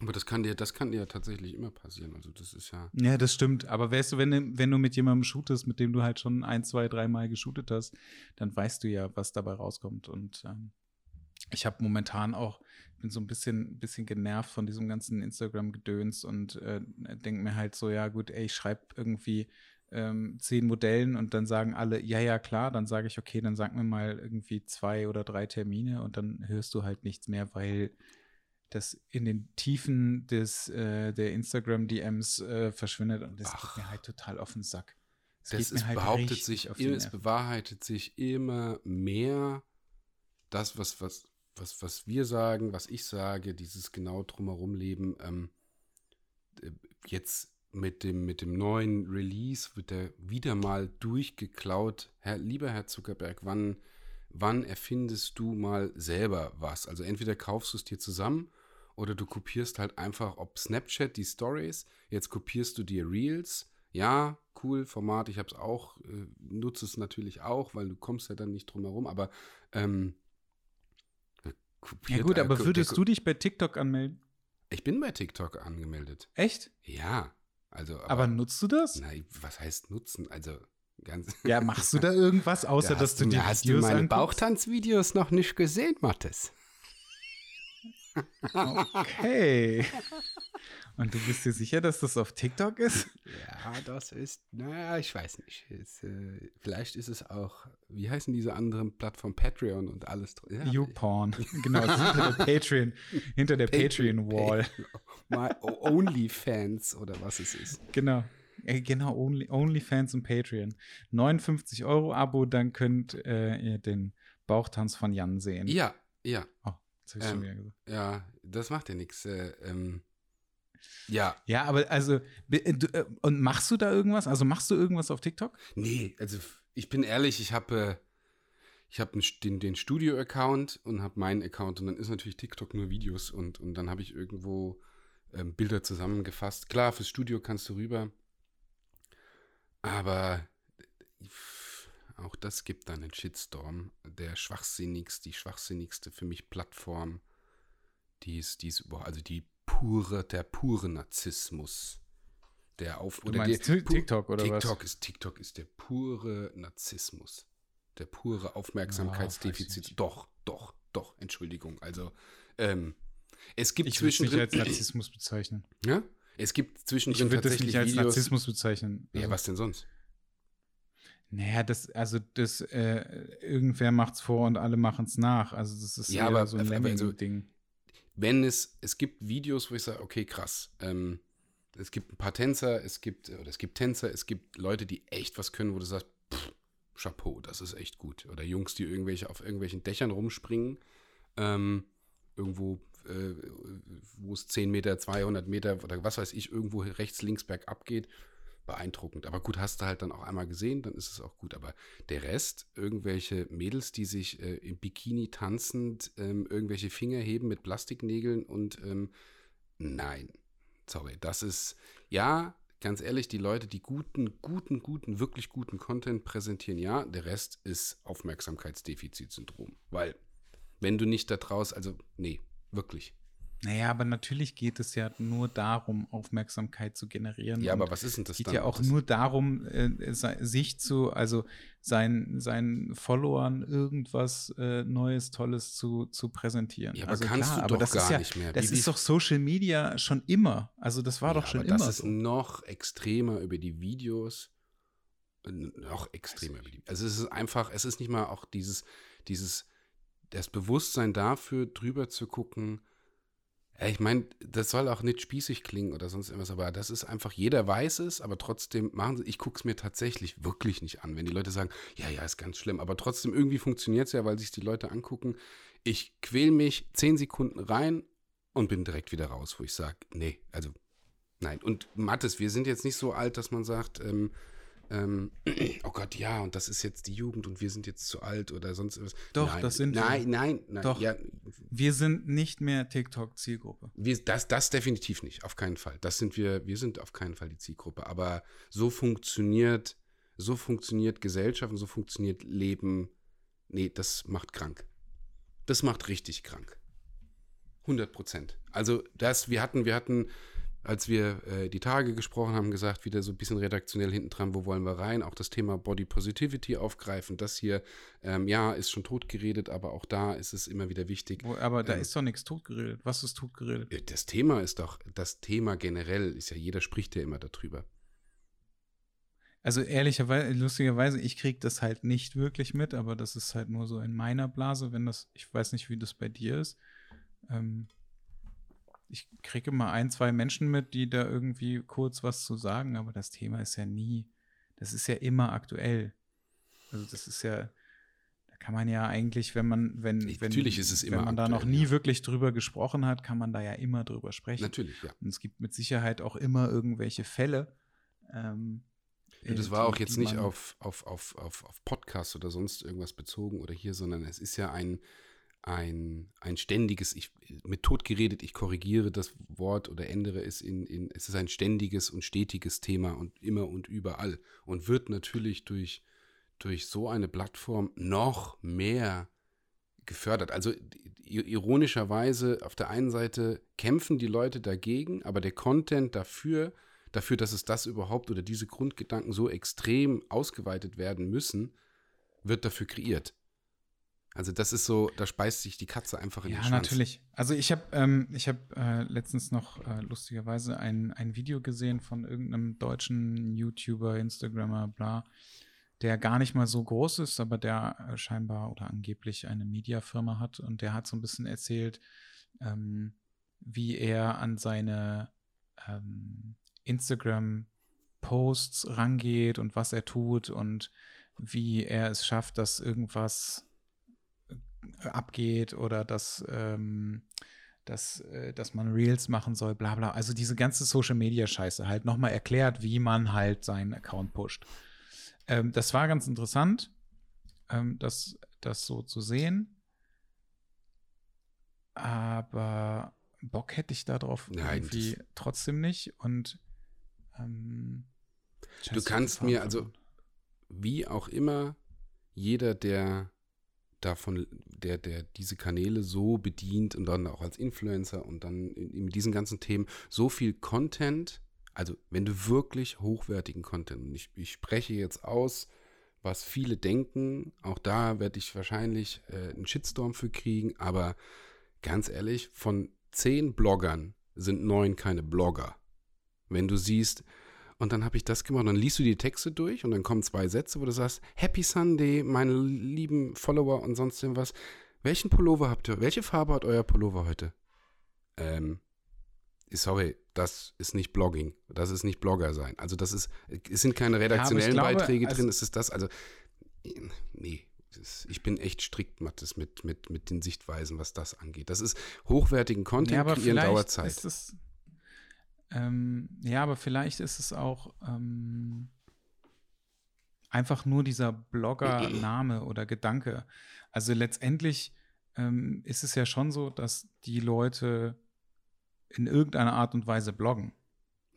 aber das kann dir, das kann dir ja tatsächlich immer passieren. Also das ist ja. Ja, das stimmt. Aber weißt du, wenn du, wenn du mit jemandem shootest, mit dem du halt schon ein, zwei, dreimal geshootet hast, dann weißt du ja, was dabei rauskommt. Und ähm, ich habe momentan auch, bin so ein bisschen, bisschen genervt von diesem ganzen Instagram-Gedöns und äh, denke mir halt so, ja gut, ey, ich schreibe irgendwie ähm, zehn Modellen und dann sagen alle, ja, ja, klar, dann sage ich, okay, dann sag mir mal irgendwie zwei oder drei Termine und dann hörst du halt nichts mehr, weil das in den Tiefen des, äh, der Instagram-DMs äh, verschwindet und das Ach, geht mir halt total auf den Sack. Es das ist, halt behauptet sich, es bewahrheitet sich immer mehr das, was, was, was, was wir sagen, was ich sage, dieses genau drumherum leben, ähm, äh, jetzt mit dem, mit dem neuen Release wird er wieder mal durchgeklaut. Herr, lieber Herr Zuckerberg, wann, wann erfindest du mal selber was? Also entweder kaufst du es dir zusammen oder du kopierst halt einfach, ob Snapchat die Stories, jetzt kopierst du dir Reels. Ja, cool, Format, ich habe es auch, äh, nutze es natürlich auch, weil du kommst ja dann nicht drum herum, aber ähm, ja gut, aber würdest du dich bei TikTok anmelden? Ich bin bei TikTok angemeldet. Echt? Ja. Also, aber, aber nutzt du das? Nein, was heißt nutzen? Also ganz. Ja, machst du da irgendwas, außer da dass du, die Videos Hast du meine? Bauchtanzvideos noch nicht gesehen, Mattes? Okay. Und du bist dir sicher, dass das auf TikTok ist? Ja, das ist, naja, ich weiß nicht. Es, äh, vielleicht ist es auch, wie heißen diese anderen Plattformen, Patreon und alles. Ja, YouPorn. genau, hinter der Patreon, hinter der Patreon-Wall. Patreon OnlyFans oder was es ist. Genau. Äh, genau, Only, OnlyFans und Patreon. 59 Euro Abo, dann könnt äh, ihr den Bauchtanz von Jan sehen. Ja, ja. Oh, das habe ich ähm, schon wieder gesagt. Ja, das macht ja nichts. Äh, ähm, ja. Ja, aber also, äh, äh, und machst du da irgendwas? Also machst du irgendwas auf TikTok? Nee, also ich bin ehrlich, ich habe ich habe den, den Studio-Account und habe meinen Account und dann ist natürlich TikTok nur Videos und, und dann habe ich irgendwo ähm, Bilder zusammengefasst. Klar, fürs Studio kannst du rüber, aber auch das gibt dann einen Shitstorm. Der schwachsinnigste, die schwachsinnigste für mich Plattform, die ist, die ist, also die pure, der pure Narzissmus. Der auf du oder der, TikTok oder TikTok was? Ist, TikTok ist der pure Narzissmus. Der pure Aufmerksamkeitsdefizit. Oh, doch, doch, doch, Entschuldigung. Also, ähm, es gibt ich zwischen. Ich würde nicht als Narzissmus bezeichnen. Ja? Es gibt zwischendrin ich würde das nicht als Videos, Narzissmus bezeichnen. Also, ja, was denn sonst? Naja, das, also das, äh, irgendwer macht's vor und alle machen es nach. Also das ist ja aber, so ein Lemming-Ding. Also, wenn es, es gibt Videos, wo ich sage, okay, krass, ähm, es gibt ein paar Tänzer, es gibt, oder es gibt Tänzer, es gibt Leute, die echt was können, wo du sagst, pff, Chapeau, das ist echt gut. Oder Jungs, die irgendwelche auf irgendwelchen Dächern rumspringen, ähm, irgendwo, äh, wo es 10 Meter, 200 Meter oder was weiß ich, irgendwo rechts, links bergab geht beeindruckend. Aber gut, hast du halt dann auch einmal gesehen, dann ist es auch gut. Aber der Rest, irgendwelche Mädels, die sich äh, im Bikini tanzend ähm, irgendwelche Finger heben mit Plastiknägeln und ähm, nein, sorry, das ist, ja, ganz ehrlich, die Leute, die guten, guten, guten, wirklich guten Content präsentieren, ja, der Rest ist Aufmerksamkeitsdefizitsyndrom. Weil, wenn du nicht da draus, also, nee, wirklich. Naja, aber natürlich geht es ja nur darum, Aufmerksamkeit zu generieren. Ja, aber was ist denn das geht dann? ja auch nur darum, äh, sich zu, also seinen, seinen Followern irgendwas äh, Neues, Tolles zu, zu präsentieren. Ja, aber also kannst klar, du doch gar ja, nicht mehr. Das wie, ist doch Social Media schon immer. Also das war ja, doch schon aber immer das ist so. noch extremer über die Videos. Noch extremer über die Also es ist einfach, es ist nicht mal auch dieses, dieses, das Bewusstsein dafür, drüber zu gucken, Ja, ich meine, das soll auch nicht spießig klingen oder sonst irgendwas, aber das ist einfach, jeder weiß es, aber trotzdem machen sie, ich gucke es mir tatsächlich wirklich nicht an. Wenn die Leute sagen, ja, ja, ist ganz schlimm, aber trotzdem irgendwie funktioniert es ja, weil sich die Leute angucken. Ich quäl mich zehn Sekunden rein und bin direkt wieder raus, wo ich sage, nee, also nein. Und Mathis, wir sind jetzt nicht so alt, dass man sagt, ähm, ähm, oh Gott, ja, und das ist jetzt die Jugend und wir sind jetzt zu alt oder sonst was. Doch, nein, das sind nein, wir. Nein, nein, Doch, ja. wir sind nicht mehr TikTok-Zielgruppe. Das, das definitiv nicht, auf keinen Fall. Das sind wir, wir sind auf keinen Fall die Zielgruppe. Aber so funktioniert, so funktioniert Gesellschaft und so funktioniert Leben. Nee, das macht krank. Das macht richtig krank. 100 Prozent. Also das, wir hatten, wir hatten als wir äh, die Tage gesprochen haben, gesagt, wieder so ein bisschen redaktionell hinten dran, wo wollen wir rein, auch das Thema Body Positivity aufgreifen. Das hier, ähm, ja, ist schon totgeredet, aber auch da ist es immer wieder wichtig. Wo, aber da ähm, ist doch nichts totgeredet. Was ist totgeredet? Äh, das Thema ist doch, das Thema generell ist ja, jeder spricht ja immer darüber. Also ehrlicherweise, lustigerweise, ich kriege das halt nicht wirklich mit, aber das ist halt nur so in meiner Blase, wenn das, ich weiß nicht, wie das bei dir ist. Ähm, ich kriege immer ein, zwei Menschen mit, die da irgendwie kurz was zu sagen, aber das Thema ist ja nie, das ist ja immer aktuell. Also das ist ja, da kann man ja eigentlich, wenn man, wenn, wenn, Natürlich ist es immer wenn man aktuell, da noch nie ja. wirklich drüber gesprochen hat, kann man da ja immer drüber sprechen. Natürlich, ja. Und es gibt mit Sicherheit auch immer irgendwelche Fälle. Ähm, und das war auch jetzt nicht auf, auf, auf, auf, auf Podcast oder sonst irgendwas bezogen oder hier, sondern es ist ja ein, ein, ein ständiges, ich, mit Tod geredet, ich korrigiere das Wort oder ändere es in, in, es ist ein ständiges und stetiges Thema und immer und überall und wird natürlich durch, durch so eine Plattform noch mehr gefördert. Also ironischerweise, auf der einen Seite kämpfen die Leute dagegen, aber der Content dafür, dafür, dass es das überhaupt oder diese Grundgedanken so extrem ausgeweitet werden müssen, wird dafür kreiert. Also das ist so, da speist sich die Katze einfach in ja, den Schwanz. Ja, natürlich. Also ich habe ähm, ich hab, äh, letztens noch äh, lustigerweise ein, ein Video gesehen von irgendeinem deutschen YouTuber, Instagrammer, bla, der gar nicht mal so groß ist, aber der äh, scheinbar oder angeblich eine Mediafirma hat und der hat so ein bisschen erzählt, ähm, wie er an seine ähm, Instagram-Posts rangeht und was er tut und wie er es schafft, dass irgendwas abgeht oder dass, ähm, dass, äh, dass man Reels machen soll, bla bla. Also diese ganze Social Media Scheiße halt nochmal erklärt, wie man halt seinen Account pusht. Ähm, das war ganz interessant, ähm, das, das so zu sehen. Aber Bock hätte ich darauf Nein, irgendwie trotzdem nicht. Und ähm, du kannst mir also, wie auch immer, jeder, der davon, der, der diese Kanäle so bedient und dann auch als Influencer und dann in diesen ganzen Themen so viel Content, also wenn du wirklich hochwertigen Content, und ich, ich spreche jetzt aus, was viele denken, auch da werde ich wahrscheinlich äh, einen Shitstorm für kriegen, aber ganz ehrlich, von zehn Bloggern sind neun keine Blogger. Wenn du siehst, und dann habe ich das gemacht. Und dann liest du die Texte durch und dann kommen zwei Sätze, wo du sagst, Happy Sunday, meine lieben Follower und sonst irgendwas. Welchen Pullover habt ihr? Welche Farbe hat euer Pullover heute? Ähm, sorry, das ist nicht Blogging. Das ist nicht Blogger sein. Also das ist, es sind keine redaktionellen ja, glaube, Beiträge also drin. Es ist das, also, nee. Ich bin echt strikt, Mattes, mit, mit, mit den Sichtweisen, was das angeht. Das ist hochwertigen Content ja, kreieren Dauerzeit. Ist es, ähm, ja, aber vielleicht ist es auch ähm, einfach nur dieser Blogger-Name oder Gedanke. Also letztendlich ähm, ist es ja schon so, dass die Leute in irgendeiner Art und Weise bloggen.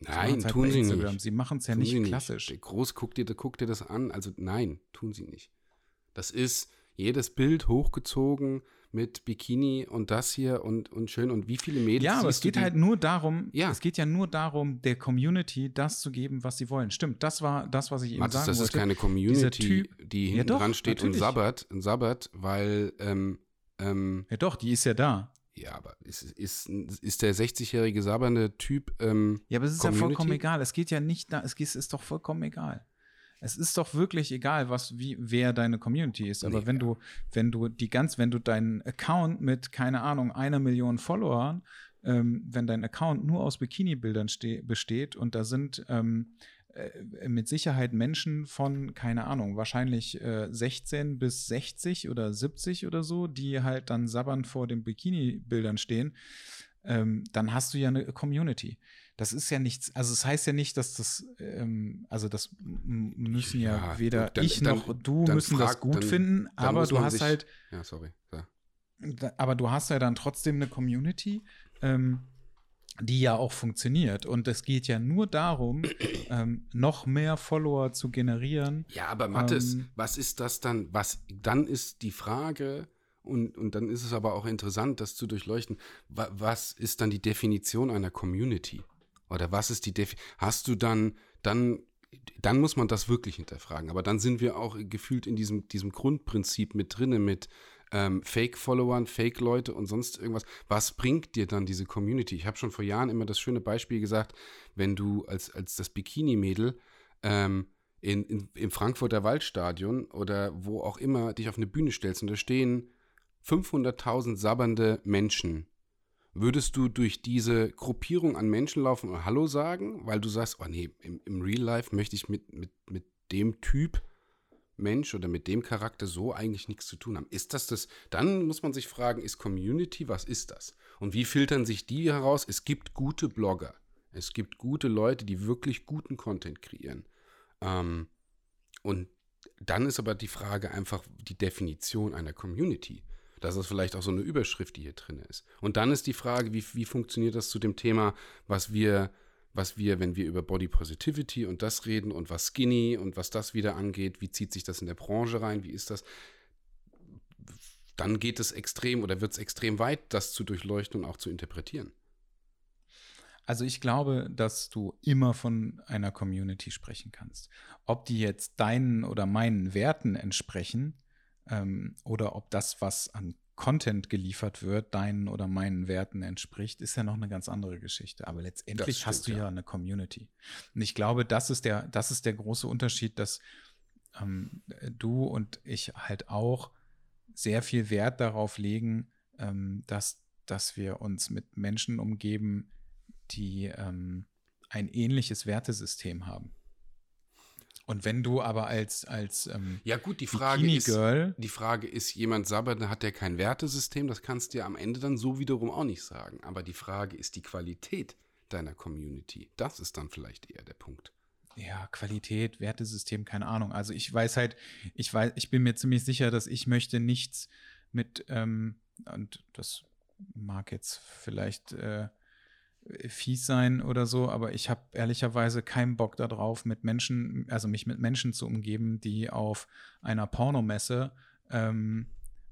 Nein, halt tun sie nicht. Sie machen es ja nicht klassisch. Nicht. Groß, guck dir, guck dir das an. Also nein, tun sie nicht. Das ist jedes Bild hochgezogen, mit Bikini und das hier und, und schön und wie viele Mädels. Ja, aber es geht halt nur darum, ja. es geht ja nur darum, der Community das zu geben, was sie wollen. Stimmt, das war das, was ich eben Mathis, sagen das wollte. Das ist keine Community, typ, die hinten ja doch, dran steht natürlich. und sabbert, sabbert, weil ähm, ähm, Ja doch, die ist ja da. Ja, aber ist, ist, ist der 60-jährige sabbernde Typ ähm, Ja, aber es ist Community? ja vollkommen egal. Es geht ja nicht da, es ist doch vollkommen egal es ist doch wirklich egal, was, wie, wer deine Community ist. Aber nee, wenn ja. du, wenn du die ganz, wenn du deinen Account mit, keine Ahnung, einer Million Followern ähm, wenn dein Account nur aus Bikini-Bildern besteht und da sind ähm, äh, mit Sicherheit Menschen von, keine Ahnung, wahrscheinlich äh, 16 bis 60 oder 70 oder so, die halt dann sabbernd vor den Bikini-Bildern stehen, ähm, dann hast du ja eine Community. Das ist ja nichts, also es das heißt ja nicht, dass das, ähm, also das müssen ja, ja weder dann, ich noch dann, du dann müssen frag, das gut finden, aber du hast sich, halt. Ja, sorry. Ja. Aber du hast ja dann trotzdem eine Community. Ähm, die ja auch funktioniert. Und es geht ja nur darum, ähm, noch mehr Follower zu generieren. Ja, aber Mathis, ähm, was ist das dann? Was dann ist die Frage, und, und dann ist es aber auch interessant, das zu durchleuchten, wa, was ist dann die Definition einer Community? Oder was ist die Definition? Hast du dann, dann, dann muss man das wirklich hinterfragen. Aber dann sind wir auch gefühlt in diesem, diesem Grundprinzip mit drinne, mit ähm, Fake-Followern, Fake-Leute und sonst irgendwas. Was bringt dir dann diese Community? Ich habe schon vor Jahren immer das schöne Beispiel gesagt, wenn du als, als das Bikini-Mädel ähm, in, in, im Frankfurter Waldstadion oder wo auch immer dich auf eine Bühne stellst und da stehen 500.000 sabbernde Menschen, würdest du durch diese Gruppierung an Menschen laufen und Hallo sagen, weil du sagst, oh nee, im, im Real Life möchte ich mit, mit, mit dem Typ Mensch oder mit dem Charakter so eigentlich nichts zu tun haben. Ist das das? Dann muss man sich fragen, ist Community, was ist das? Und wie filtern sich die heraus? Es gibt gute Blogger. Es gibt gute Leute, die wirklich guten Content kreieren. Ähm, und dann ist aber die Frage einfach die Definition einer Community. Das ist vielleicht auch so eine Überschrift, die hier drin ist. Und dann ist die Frage, wie, wie funktioniert das zu dem Thema, was wir was wir, wenn wir über Body Positivity und das reden und was Skinny und was das wieder angeht, wie zieht sich das in der Branche rein, wie ist das, dann geht es extrem oder wird es extrem weit, das zu durchleuchten und auch zu interpretieren. Also ich glaube, dass du immer von einer Community sprechen kannst. Ob die jetzt deinen oder meinen Werten entsprechen ähm, oder ob das, was an Content geliefert wird, deinen oder meinen Werten entspricht, ist ja noch eine ganz andere Geschichte. Aber letztendlich stimmt, hast du ja. ja. eine Community. Und ich glaube, das ist der, das ist der große Unterschied, dass ähm, du und ich halt auch sehr viel Wert darauf legen, ähm, dass, dass wir uns mit Menschen umgeben, die ähm, ein ähnliches Wertesystem haben. Und wenn du aber als, als ähm, Ja, gut, die Frage, ist, die Frage ist, jemand sabbert, hat der kein Wertesystem, das kannst du ja am Ende dann so wiederum auch nicht sagen. Aber die Frage ist die Qualität deiner Community. Das ist dann vielleicht eher der Punkt. Ja, Qualität, Wertesystem, keine Ahnung. Also ich weiß halt, ich weiß, ich bin mir ziemlich sicher, dass ich möchte nichts mit, ähm, und das mag jetzt vielleicht äh, fies sein oder so, aber ich habe ehrlicherweise keinen Bock darauf, mit Menschen, also mich mit Menschen zu umgeben, die auf einer Pornomesse ähm,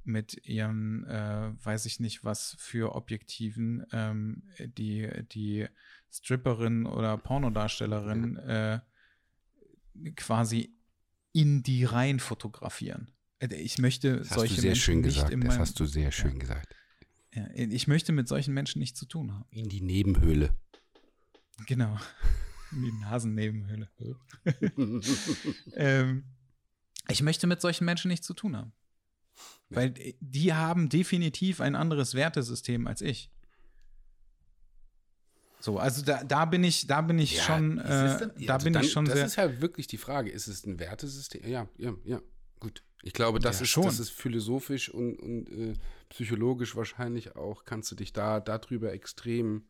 mit ihren, äh, weiß ich nicht was für Objektiven, ähm, die, die Stripperin oder Pornodarstellerin äh, quasi in die Reihen fotografieren. Äh, ich möchte das solche hast du sehr Menschen schön gesagt. das hast du sehr schön ja. gesagt. Ja, ich möchte mit solchen Menschen nichts zu tun haben. In die Nebenhöhle. Genau. In die Nasennebenhöhle. ähm, ich möchte mit solchen Menschen nichts zu tun haben. Ja. Weil die haben definitiv ein anderes Wertesystem als ich. So, also da, da bin ich, da bin ich ja, schon, äh, dann, da also bin dann, ich schon das sehr. Das ist ja wirklich die Frage. Ist es ein Wertesystem? Ja, ja, ja. Gut. Ich glaube, das, ja, ist, schon. das ist philosophisch und, und äh, psychologisch wahrscheinlich auch, kannst du dich da darüber extrem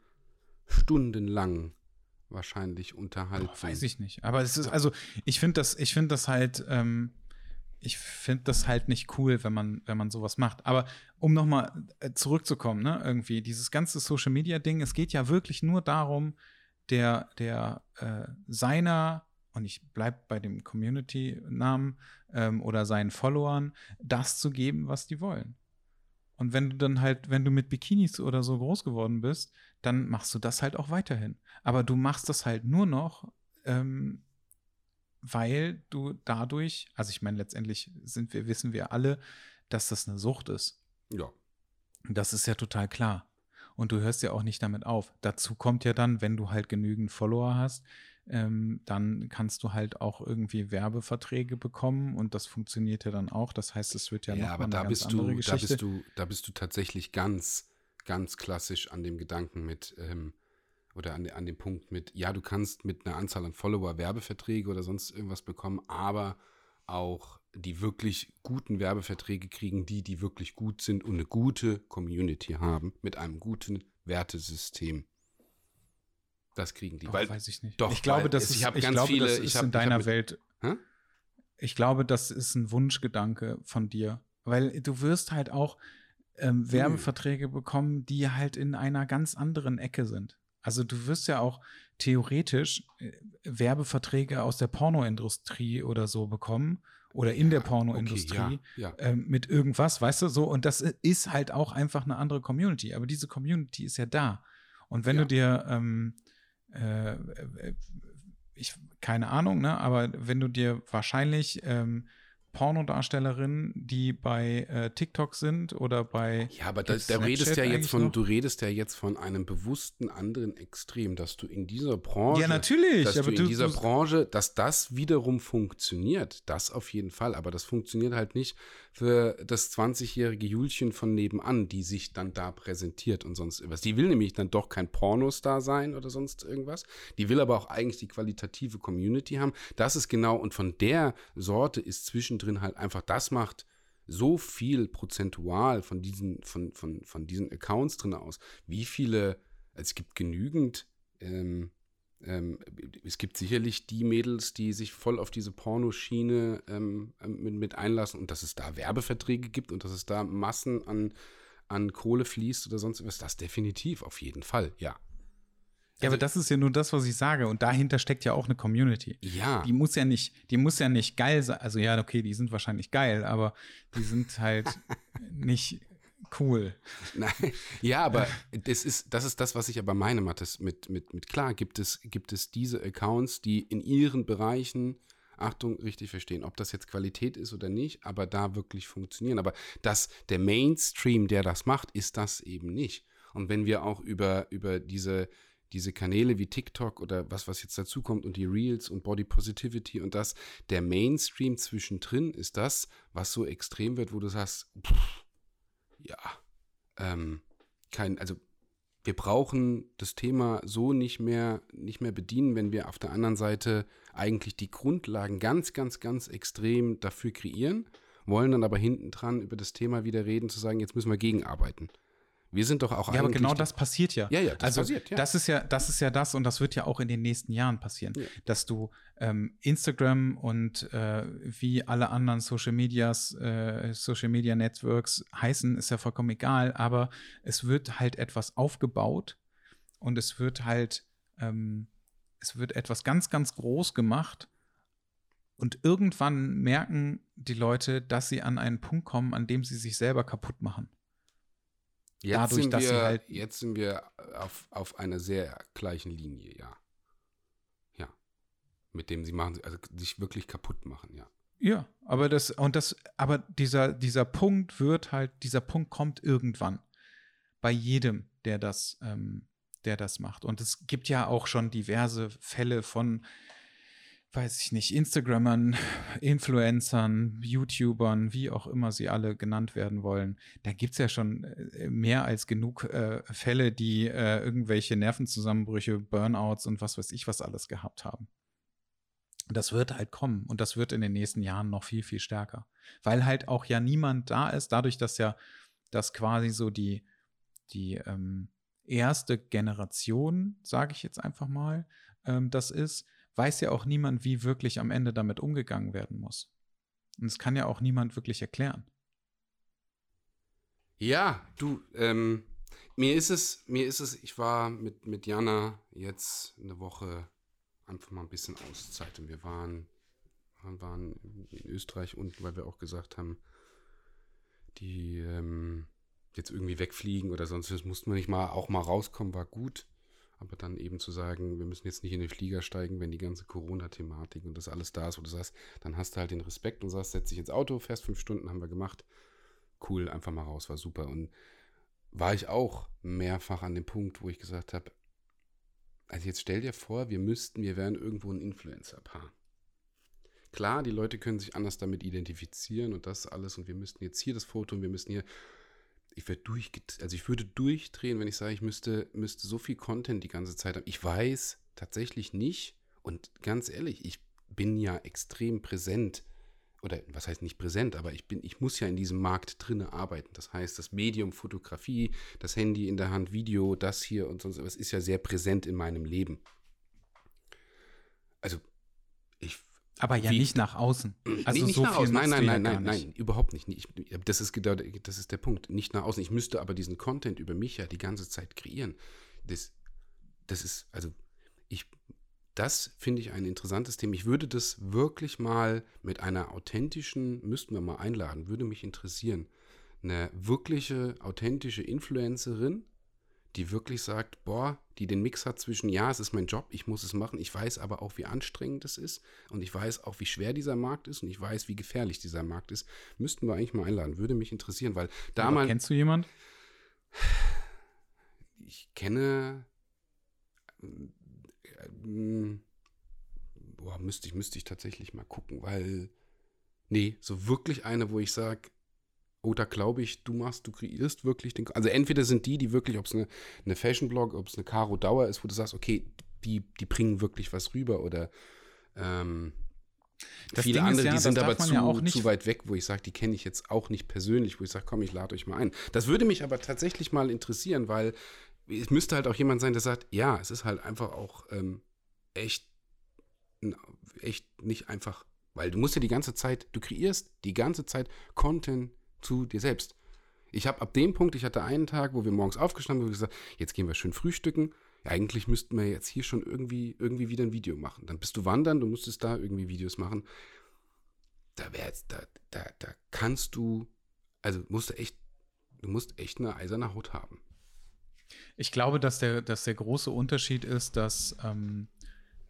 stundenlang wahrscheinlich unterhalten. Oh, weiß ich nicht. Aber es ist, also, ich finde das, ich finde das halt, ähm, ich finde das halt nicht cool, wenn man, wenn man sowas macht. Aber um nochmal äh, zurückzukommen, ne, irgendwie, dieses ganze Social Media Ding, es geht ja wirklich nur darum, der, der äh, seiner und ich bleibe bei dem Community-Namen ähm, oder seinen Followern, das zu geben, was die wollen. Und wenn du dann halt, wenn du mit Bikinis oder so groß geworden bist, dann machst du das halt auch weiterhin. Aber du machst das halt nur noch, ähm, weil du dadurch, also ich meine, letztendlich sind wir, wissen wir alle, dass das eine Sucht ist. Ja. Das ist ja total klar. Und du hörst ja auch nicht damit auf. Dazu kommt ja dann, wenn du halt genügend Follower hast, ähm, dann kannst du halt auch irgendwie Werbeverträge bekommen und das funktioniert ja dann auch. Das heißt, es wird ja, ja noch aber da eine bist ganz andere du, Geschichte. Da bist du, da bist du tatsächlich ganz, ganz klassisch an dem Gedanken mit, ähm, oder an, an dem Punkt mit, ja, du kannst mit einer Anzahl an Follower Werbeverträge oder sonst irgendwas bekommen, aber auch die wirklich guten Werbeverträge kriegen, die, die wirklich gut sind und eine gute Community haben mit einem guten Wertesystem. Das kriegen die. Doch, weil, weiß ich nicht. Doch, ich glaube, das ist, ich, ich glaube, viele, das ist hab, in deiner mit, Welt. Hä? Ich glaube, das ist ein Wunschgedanke von dir, weil du wirst halt auch ähm, Werbeverträge bekommen, die halt in einer ganz anderen Ecke sind. Also du wirst ja auch theoretisch äh, Werbeverträge aus der Pornoindustrie oder so bekommen oder in der Pornoindustrie okay, ja, ja. ähm, mit irgendwas, weißt du, so. Und das ist halt auch einfach eine andere Community. Aber diese Community ist ja da. Und wenn ja. du dir, ähm, äh, äh, ich, keine Ahnung, ne, aber wenn du dir wahrscheinlich ähm, Pornodarstellerinnen, die bei äh, TikTok sind oder bei. Ja, aber da, da redest ja jetzt von, noch? du redest ja jetzt von einem bewussten anderen Extrem, dass du in dieser Branche. Ja, natürlich. Dass du in dieser Branche, dass das wiederum funktioniert. Das auf jeden Fall. Aber das funktioniert halt nicht für das 20-jährige Julchen von nebenan, die sich dann da präsentiert und sonst irgendwas. Die will nämlich dann doch kein Pornostar sein oder sonst irgendwas. Die will aber auch eigentlich die qualitative Community haben. Das ist genau, und von der Sorte ist zwischendrin halt einfach, das macht so viel prozentual von diesen, von, von, von diesen Accounts drin aus. Wie viele, es gibt genügend ähm, ähm, es gibt sicherlich die Mädels, die sich voll auf diese Pornoschiene ähm, ähm, mit, mit, einlassen und dass es da Werbeverträge gibt und dass es da Massen an, an Kohle fließt oder sonst was. Das definitiv, auf jeden Fall, ja. Ja, aber also das ist ja nur das, was ich sage. Und dahinter steckt ja auch eine Community. Ja. Die muss ja nicht, die muss ja nicht geil sein. Also ja, okay, die sind wahrscheinlich geil, aber die sind halt nicht cool. Nein, ja, aber das ist, das ist das, was ich aber meine, Mathis, mit, mit, mit klar gibt es, gibt es diese Accounts, die in ihren Bereichen, Achtung, richtig verstehen, ob das jetzt Qualität ist oder nicht, aber da wirklich funktionieren. Aber dass der Mainstream, der das macht, ist das eben nicht. Und wenn wir auch über, über diese, diese Kanäle wie TikTok oder was, was jetzt dazu kommt und die Reels und Body Positivity und das, der Mainstream zwischendrin ist das, was so extrem wird, wo du sagst, pff, ja, ähm, kein, also wir brauchen das Thema so nicht mehr, nicht mehr bedienen, wenn wir auf der anderen Seite eigentlich die Grundlagen ganz, ganz, ganz extrem dafür kreieren, wollen dann aber hinten dran über das Thema wieder reden, zu sagen, jetzt müssen wir gegenarbeiten. Wir sind doch auch Ja, aber genau das passiert ja. Ja, ja, das also, passiert, ja. Das ist ja, das ist ja das und das wird ja auch in den nächsten Jahren passieren, ja. dass du ähm, Instagram und äh, wie alle anderen Social Medias, äh, Social Media Networks heißen, ist ja vollkommen egal, aber es wird halt etwas aufgebaut und es wird halt, ähm, es wird etwas ganz, ganz groß gemacht und irgendwann merken die Leute, dass sie an einen Punkt kommen, an dem sie sich selber kaputt machen. Jetzt dadurch, sind dass wir, sie halt. Jetzt sind wir auf, auf einer sehr gleichen Linie, ja. Ja. Mit dem sie machen, also sich wirklich kaputt machen, ja. Ja, aber das, und das, aber dieser, dieser Punkt wird halt, dieser Punkt kommt irgendwann. Bei jedem, der das, ähm, der das macht. Und es gibt ja auch schon diverse Fälle von weiß ich nicht, Instagrammern, Influencern, YouTubern, wie auch immer sie alle genannt werden wollen, da gibt es ja schon äh, mehr als genug äh, Fälle, die äh, irgendwelche Nervenzusammenbrüche, Burnouts und was weiß ich was alles gehabt haben. Das wird halt kommen und das wird in den nächsten Jahren noch viel, viel stärker. Weil halt auch ja niemand da ist, dadurch, dass ja das quasi so die, die ähm, erste Generation, sage ich jetzt einfach mal, ähm, das ist, weiß ja auch niemand, wie wirklich am Ende damit umgegangen werden muss. Und es kann ja auch niemand wirklich erklären. Ja, du, ähm, mir ist es, mir ist es, ich war mit, mit Jana jetzt eine Woche einfach mal ein bisschen Auszeit und wir waren, waren in Österreich unten, weil wir auch gesagt haben, die ähm, jetzt irgendwie wegfliegen oder sonst was, mussten wir nicht mal auch mal rauskommen, war gut. Aber dann eben zu sagen, wir müssen jetzt nicht in den Flieger steigen, wenn die ganze Corona-Thematik und das alles da ist, wo du sagst, dann hast du halt den Respekt und sagst, setz dich ins Auto, fährst fünf Stunden, haben wir gemacht. Cool, einfach mal raus, war super. Und war ich auch mehrfach an dem Punkt, wo ich gesagt habe, also jetzt stell dir vor, wir müssten, wir wären irgendwo ein Influencer-Paar. Klar, die Leute können sich anders damit identifizieren und das alles und wir müssten jetzt hier das Foto und wir müssen hier ich würde durch, also ich würde durchdrehen, wenn ich sage, ich müsste, müsste so viel Content die ganze Zeit haben. Ich weiß tatsächlich nicht und ganz ehrlich, ich bin ja extrem präsent oder was heißt nicht präsent, aber ich bin, ich muss ja in diesem Markt drinne arbeiten. Das heißt, das Medium Fotografie, das Handy in der Hand, Video, das hier und sonst was ist ja sehr präsent in meinem Leben. Also ich aber ja wie, nicht nach außen. Also nicht so nach außen. Nein, nein, nein, nein, nein, überhaupt nicht. Ich, das, ist, das ist der Punkt. Nicht nach außen. Ich müsste aber diesen Content über mich ja die ganze Zeit kreieren. Das, das ist, also ich, das finde ich ein interessantes Thema. Ich würde das wirklich mal mit einer authentischen, müssten wir mal einladen, würde mich interessieren. Eine wirkliche, authentische Influencerin, die wirklich sagt, boah, die den Mix hat zwischen, ja, es ist mein Job, ich muss es machen, ich weiß aber auch, wie anstrengend es ist und ich weiß auch, wie schwer dieser Markt ist und ich weiß, wie gefährlich dieser Markt ist, müssten wir eigentlich mal einladen, würde mich interessieren, weil damals. Kennst du jemand? Ich kenne. Boah, müsste ich, müsste ich tatsächlich mal gucken, weil. Nee, so wirklich eine, wo ich sage, oh, da glaube ich, du machst, du kreierst wirklich den. Also entweder sind die, die wirklich, ob es eine, eine Fashion-Blog, ob es eine Caro Dauer ist, wo du sagst, okay, die, die bringen wirklich was rüber oder ähm, viele Ding andere, ja, die sind aber zu, ja zu weit weg, wo ich sage, die kenne ich jetzt auch nicht persönlich, wo ich sage, komm, ich lade euch mal ein. Das würde mich aber tatsächlich mal interessieren, weil es müsste halt auch jemand sein, der sagt, ja, es ist halt einfach auch ähm, echt, echt nicht einfach, weil du musst ja die ganze Zeit, du kreierst die ganze Zeit Content, zu dir selbst. Ich habe ab dem Punkt, ich hatte einen Tag, wo wir morgens aufgestanden sind, gesagt, jetzt gehen wir schön frühstücken. eigentlich müssten wir jetzt hier schon irgendwie, irgendwie wieder ein Video machen. Dann bist du wandern, du musstest da irgendwie Videos machen. Da wär's, da, da, da kannst du, also musst du echt, du musst echt eine eiserne Haut haben. Ich glaube, dass der, dass der große Unterschied ist, dass, ähm,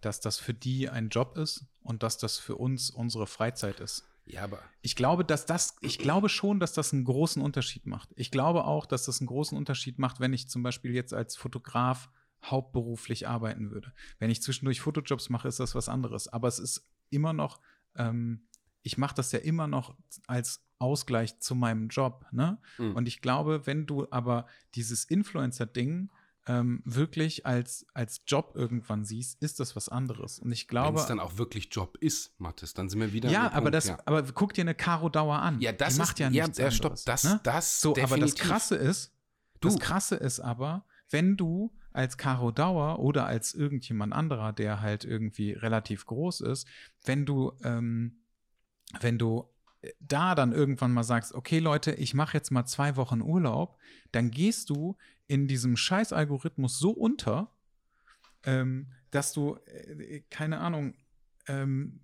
dass das für die ein Job ist und dass das für uns unsere Freizeit ist. Ja, aber. Ich glaube, dass das, ich glaube schon, dass das einen großen Unterschied macht. Ich glaube auch, dass das einen großen Unterschied macht, wenn ich zum Beispiel jetzt als Fotograf hauptberuflich arbeiten würde. Wenn ich zwischendurch Fotojobs mache, ist das was anderes. Aber es ist immer noch, ähm, ich mache das ja immer noch als Ausgleich zu meinem Job. Ne? Mhm. Und ich glaube, wenn du aber dieses Influencer-Ding ähm, wirklich als, als Job irgendwann siehst, ist das was anderes. Und ich glaube. Wenn es dann auch wirklich Job ist, Mathis, dann sind wir wieder. Ja, aber Punkt, das, ja. aber guck dir eine Caro Dauer an. Ja, das Die macht ist, ja nichts ja, stopp, das, ne? das, so, definitiv. aber das Krasse ist, du. das Krasse ist aber, wenn du als Caro Dauer oder als irgendjemand anderer, der halt irgendwie relativ groß ist, wenn du, ähm, wenn du da dann irgendwann mal sagst, okay Leute, ich mache jetzt mal zwei Wochen Urlaub, dann gehst du in diesem Scheiß-Algorithmus so unter, ähm, dass du, äh, keine Ahnung, ähm,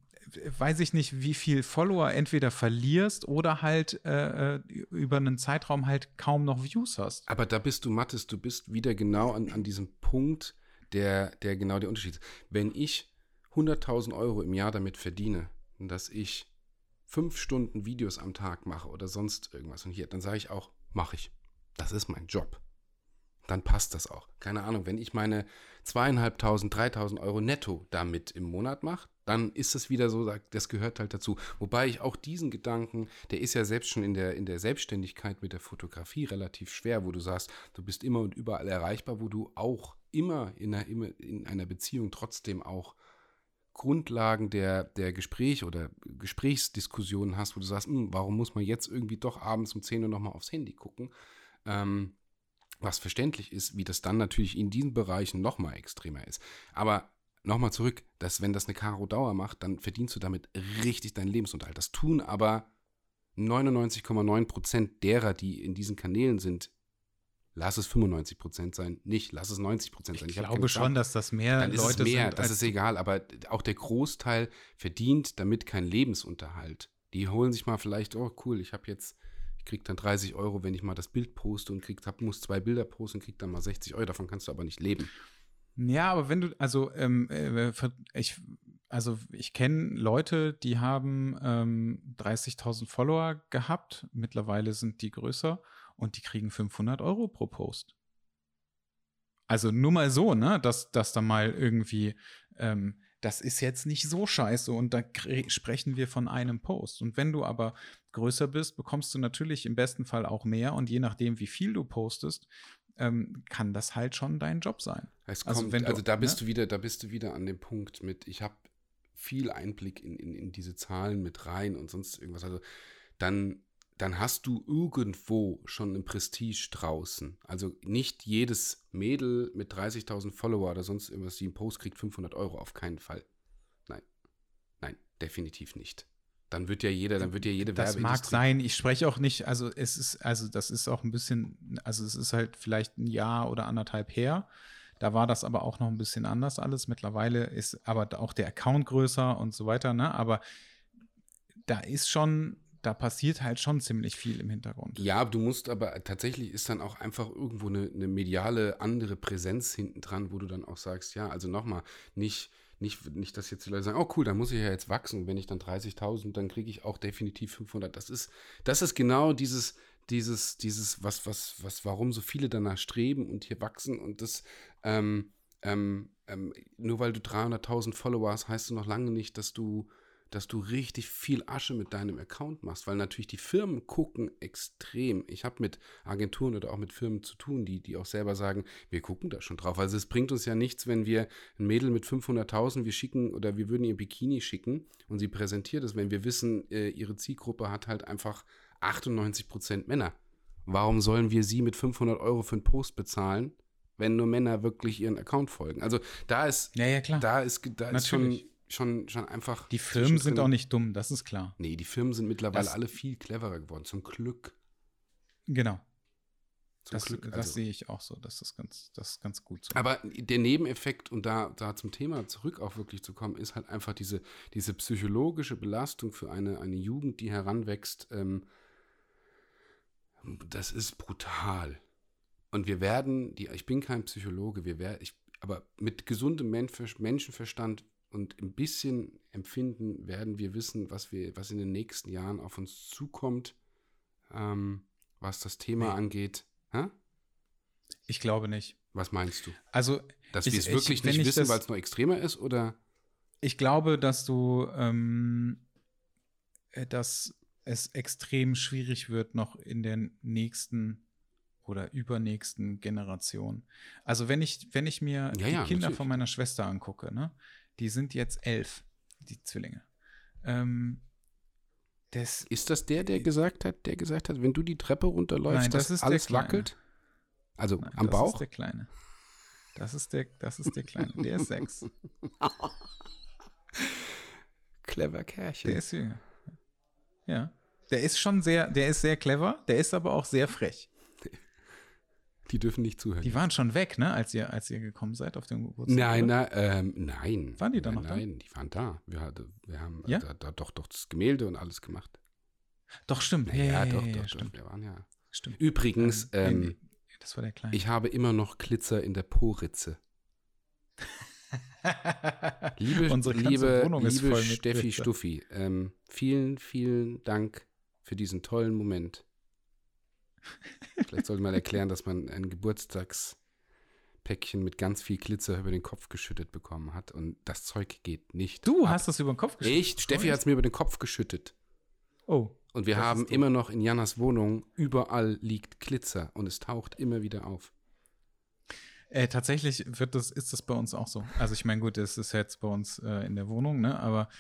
weiß ich nicht, wie viel Follower entweder verlierst oder halt äh, äh, über einen Zeitraum halt kaum noch Views hast. Aber da bist du, Mattes, du bist wieder genau an, an diesem Punkt, der, der genau der Unterschied ist. Wenn ich 100.000 Euro im Jahr damit verdiene, dass ich fünf Stunden Videos am Tag mache oder sonst irgendwas und hier, dann sage ich auch, mache ich. Das ist mein Job dann passt das auch. Keine Ahnung, wenn ich meine zweieinhalbtausend, dreitausend Euro netto damit im Monat mache, dann ist das wieder so, das gehört halt dazu. Wobei ich auch diesen Gedanken, der ist ja selbst schon in der, in der Selbstständigkeit mit der Fotografie relativ schwer, wo du sagst, du bist immer und überall erreichbar, wo du auch immer in einer, in einer Beziehung trotzdem auch Grundlagen der, der Gespräch oder Gesprächsdiskussionen hast, wo du sagst, hm, warum muss man jetzt irgendwie doch abends um 10 Uhr nochmal aufs Handy gucken? Ähm, was verständlich ist, wie das dann natürlich in diesen Bereichen nochmal extremer ist. Aber nochmal zurück, dass wenn das eine Karo Dauer macht, dann verdienst du damit richtig deinen Lebensunterhalt. Das tun aber 99,9 Prozent derer, die in diesen Kanälen sind, lass es 95 Prozent sein, nicht, lass es 90 Prozent sein. Ich, ich glaube schon, dass das mehr dann Leute ist es mehr, sind. Das ist egal, aber auch der Großteil verdient damit keinen Lebensunterhalt. Die holen sich mal vielleicht, oh cool, ich habe jetzt ich kriege dann 30 Euro, wenn ich mal das Bild poste und krieg, hab, muss zwei Bilder posten und krieg dann mal 60 Euro. Davon kannst du aber nicht leben. Ja, aber wenn du, also ähm, äh, ich, also ich kenne Leute, die haben ähm, 30.000 Follower gehabt. Mittlerweile sind die größer und die kriegen 500 Euro pro Post. Also nur mal so, ne, dass, dass da mal irgendwie ähm, das ist jetzt nicht so scheiße und da sprechen wir von einem Post. Und wenn du aber größer bist, bekommst du natürlich im besten Fall auch mehr und je nachdem, wie viel du postest, ähm, kann das halt schon dein Job sein. Also, kommt, du, also da bist ne? du wieder, da bist du wieder an dem Punkt mit, ich habe viel Einblick in, in, in diese Zahlen mit rein und sonst irgendwas. Also dann dann hast du irgendwo schon ein Prestige draußen. Also nicht jedes Mädel mit 30.000 Follower oder sonst irgendwas, die einen Post kriegt, 500 Euro, auf keinen Fall. Nein, nein, definitiv nicht. Dann wird ja jeder, dann wird ja jede Das mag sein. Ich spreche auch nicht, also es ist, also das ist auch ein bisschen, also es ist halt vielleicht ein Jahr oder anderthalb her. Da war das aber auch noch ein bisschen anders alles. Mittlerweile ist aber auch der Account größer und so weiter, ne? Aber da ist schon, da passiert halt schon ziemlich viel im Hintergrund. Ja, du musst aber tatsächlich ist dann auch einfach irgendwo eine, eine mediale andere Präsenz hinten dran, wo du dann auch sagst, ja, also nochmal, nicht, nicht, nicht, dass jetzt die Leute sagen, oh cool, dann muss ich ja jetzt wachsen. Wenn ich dann 30.000, dann kriege ich auch definitiv 500. Das ist, das ist genau dieses, dieses, dieses, was, was, was, warum so viele danach streben und hier wachsen und das, ähm, ähm, ähm, nur weil du 300.000 Follower hast, heißt du noch lange nicht, dass du dass du richtig viel Asche mit deinem Account machst, weil natürlich die Firmen gucken extrem. Ich habe mit Agenturen oder auch mit Firmen zu tun, die, die auch selber sagen, wir gucken da schon drauf. Also es bringt uns ja nichts, wenn wir ein Mädel mit 500.000, wir schicken oder wir würden ihr Bikini schicken und sie präsentiert es, wenn wir wissen, äh, ihre Zielgruppe hat halt einfach 98 Prozent Männer. Warum sollen wir sie mit 500 Euro für einen Post bezahlen, wenn nur Männer wirklich ihren Account folgen? Also da ist, ja, ja, klar. da ist, da ist schon schon, schon einfach. Die Firmen sind auch nicht dumm, das ist klar. Nee, die Firmen sind mittlerweile das, alle viel cleverer geworden, zum Glück. Genau. Zum das, Glück, also. das sehe ich auch so, das ist ganz, das ist ganz gut so. Aber der Nebeneffekt, und da, da zum Thema zurück auch wirklich zu kommen, ist halt einfach diese, diese psychologische Belastung für eine, eine Jugend, die heranwächst. Ähm, das ist brutal. Und wir werden, die, ich bin kein Psychologe, wir werden, ich, aber mit gesundem Menschenverstand und ein bisschen empfinden, werden wir wissen, was wir, was in den nächsten Jahren auf uns zukommt, ähm, was das Thema nee. angeht. Hä? Ich glaube nicht. Was meinst du? Also, dass wir es wirklich nicht wissen, weil es noch extremer ist, oder? Ich glaube, dass du, ähm, äh, dass es extrem schwierig wird noch in der nächsten oder übernächsten Generation. Also wenn ich, wenn ich mir ja, die ja, Kinder natürlich. von meiner Schwester angucke, ne, die sind jetzt elf, die Zwillinge. Ähm, das, ist das der, der gesagt hat, der gesagt hat, wenn du die Treppe runterläufst, Nein, das dass alles wackelt? Also Nein, am das Bauch? Das ist der Kleine. Das ist der, das ist der Kleine. Der ist sechs. Clever Kerlchen. Der ist jünger. Ja. Der ist schon sehr, der ist sehr clever, der ist aber auch sehr frech. Die dürfen nicht zuhören. Die waren schon weg, ne, als ihr, als ihr gekommen seid auf dem Geburtstag? Nein, na, ähm, nein. Waren die da noch nein, da? Nein, die waren da. Wir, wir haben ja? da, da, doch, doch das Gemälde und alles gemacht. Doch, stimmt. Ja, ja, ja doch, doch, stimmt. Wir waren ja. Stimmt. Übrigens, ähm, nee, das war der Kleine. Ich habe immer noch Glitzer in der Po-Ritze. liebe, Unsere liebe, liebe Steffi Glitzer. Stuffi, ähm, vielen, vielen Dank für diesen tollen Moment. Vielleicht sollte man erklären, dass man ein Geburtstagspäckchen mit ganz viel Glitzer über den Kopf geschüttet bekommen hat und das Zeug geht nicht. Du ab. hast das über den Kopf geschüttet? Ich, Steffi hat es mir über den Kopf geschüttet. Oh. Und wir haben immer noch in Janas Wohnung, überall liegt Glitzer und es taucht immer wieder auf. Äh, tatsächlich wird das, ist das bei uns auch so. Also ich meine, gut, das ist jetzt bei uns äh, in der Wohnung, ne? Aber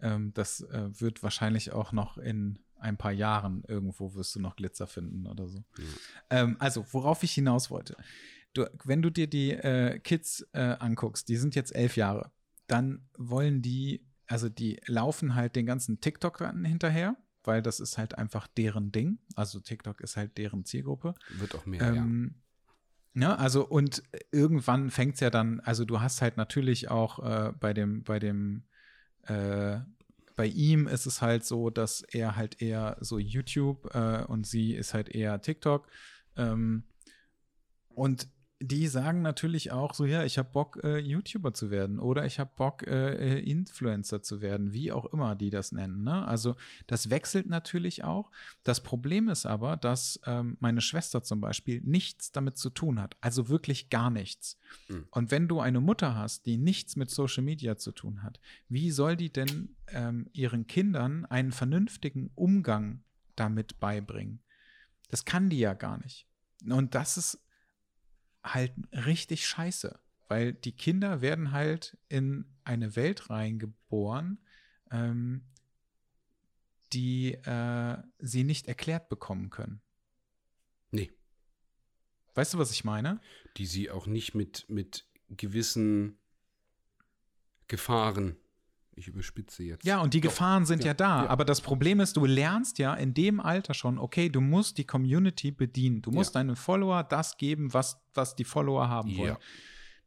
ähm, das äh, wird wahrscheinlich auch noch in ein paar Jahren irgendwo wirst du noch Glitzer finden oder so. Ja. Ähm, also, worauf ich hinaus wollte. Du, wenn du dir die äh, Kids äh, anguckst, die sind jetzt elf Jahre, dann wollen die, also die laufen halt den ganzen TikTokern hinterher, weil das ist halt einfach deren Ding. Also TikTok ist halt deren Zielgruppe. Wird auch mehr, ähm, ja. Ja, also und irgendwann fängt es ja dann, also du hast halt natürlich auch äh, bei dem, bei dem äh, bei ihm ist es halt so, dass er halt eher so YouTube äh, und sie ist halt eher TikTok. Ähm, und die sagen natürlich auch so, ja, ich habe Bock, äh, YouTuber zu werden oder ich habe Bock, äh, äh, Influencer zu werden, wie auch immer die das nennen. Ne? Also das wechselt natürlich auch. Das Problem ist aber, dass ähm, meine Schwester zum Beispiel nichts damit zu tun hat, also wirklich gar nichts. Mhm. Und wenn du eine Mutter hast, die nichts mit Social Media zu tun hat, wie soll die denn ähm, ihren Kindern einen vernünftigen Umgang damit beibringen? Das kann die ja gar nicht. Und das ist halt richtig scheiße, weil die Kinder werden halt in eine Welt reingeboren, ähm, die äh, sie nicht erklärt bekommen können. Nee. Weißt du, was ich meine? Die sie auch nicht mit, mit gewissen Gefahren ich überspitze jetzt. Ja, und die Gefahren sind ja, ja da. Ja. Aber das Problem ist, du lernst ja in dem Alter schon, okay, du musst die Community bedienen. Du musst ja. deinen Follower das geben, was, was die Follower haben wollen.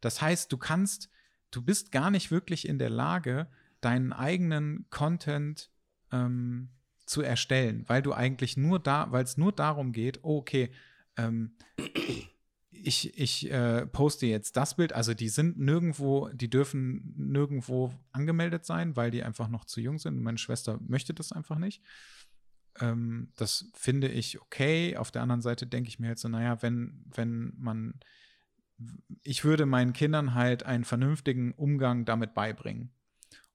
Das heißt, du kannst, du bist gar nicht wirklich in der Lage, deinen eigenen Content ähm, zu erstellen, weil du eigentlich nur da, weil es nur darum geht, okay, ähm, ich, ich äh, poste jetzt das Bild, also die sind nirgendwo, die dürfen nirgendwo angemeldet sein, weil die einfach noch zu jung sind. Meine Schwester möchte das einfach nicht. Ähm, das finde ich okay. Auf der anderen Seite denke ich mir halt so, naja, wenn, wenn man, ich würde meinen Kindern halt einen vernünftigen Umgang damit beibringen.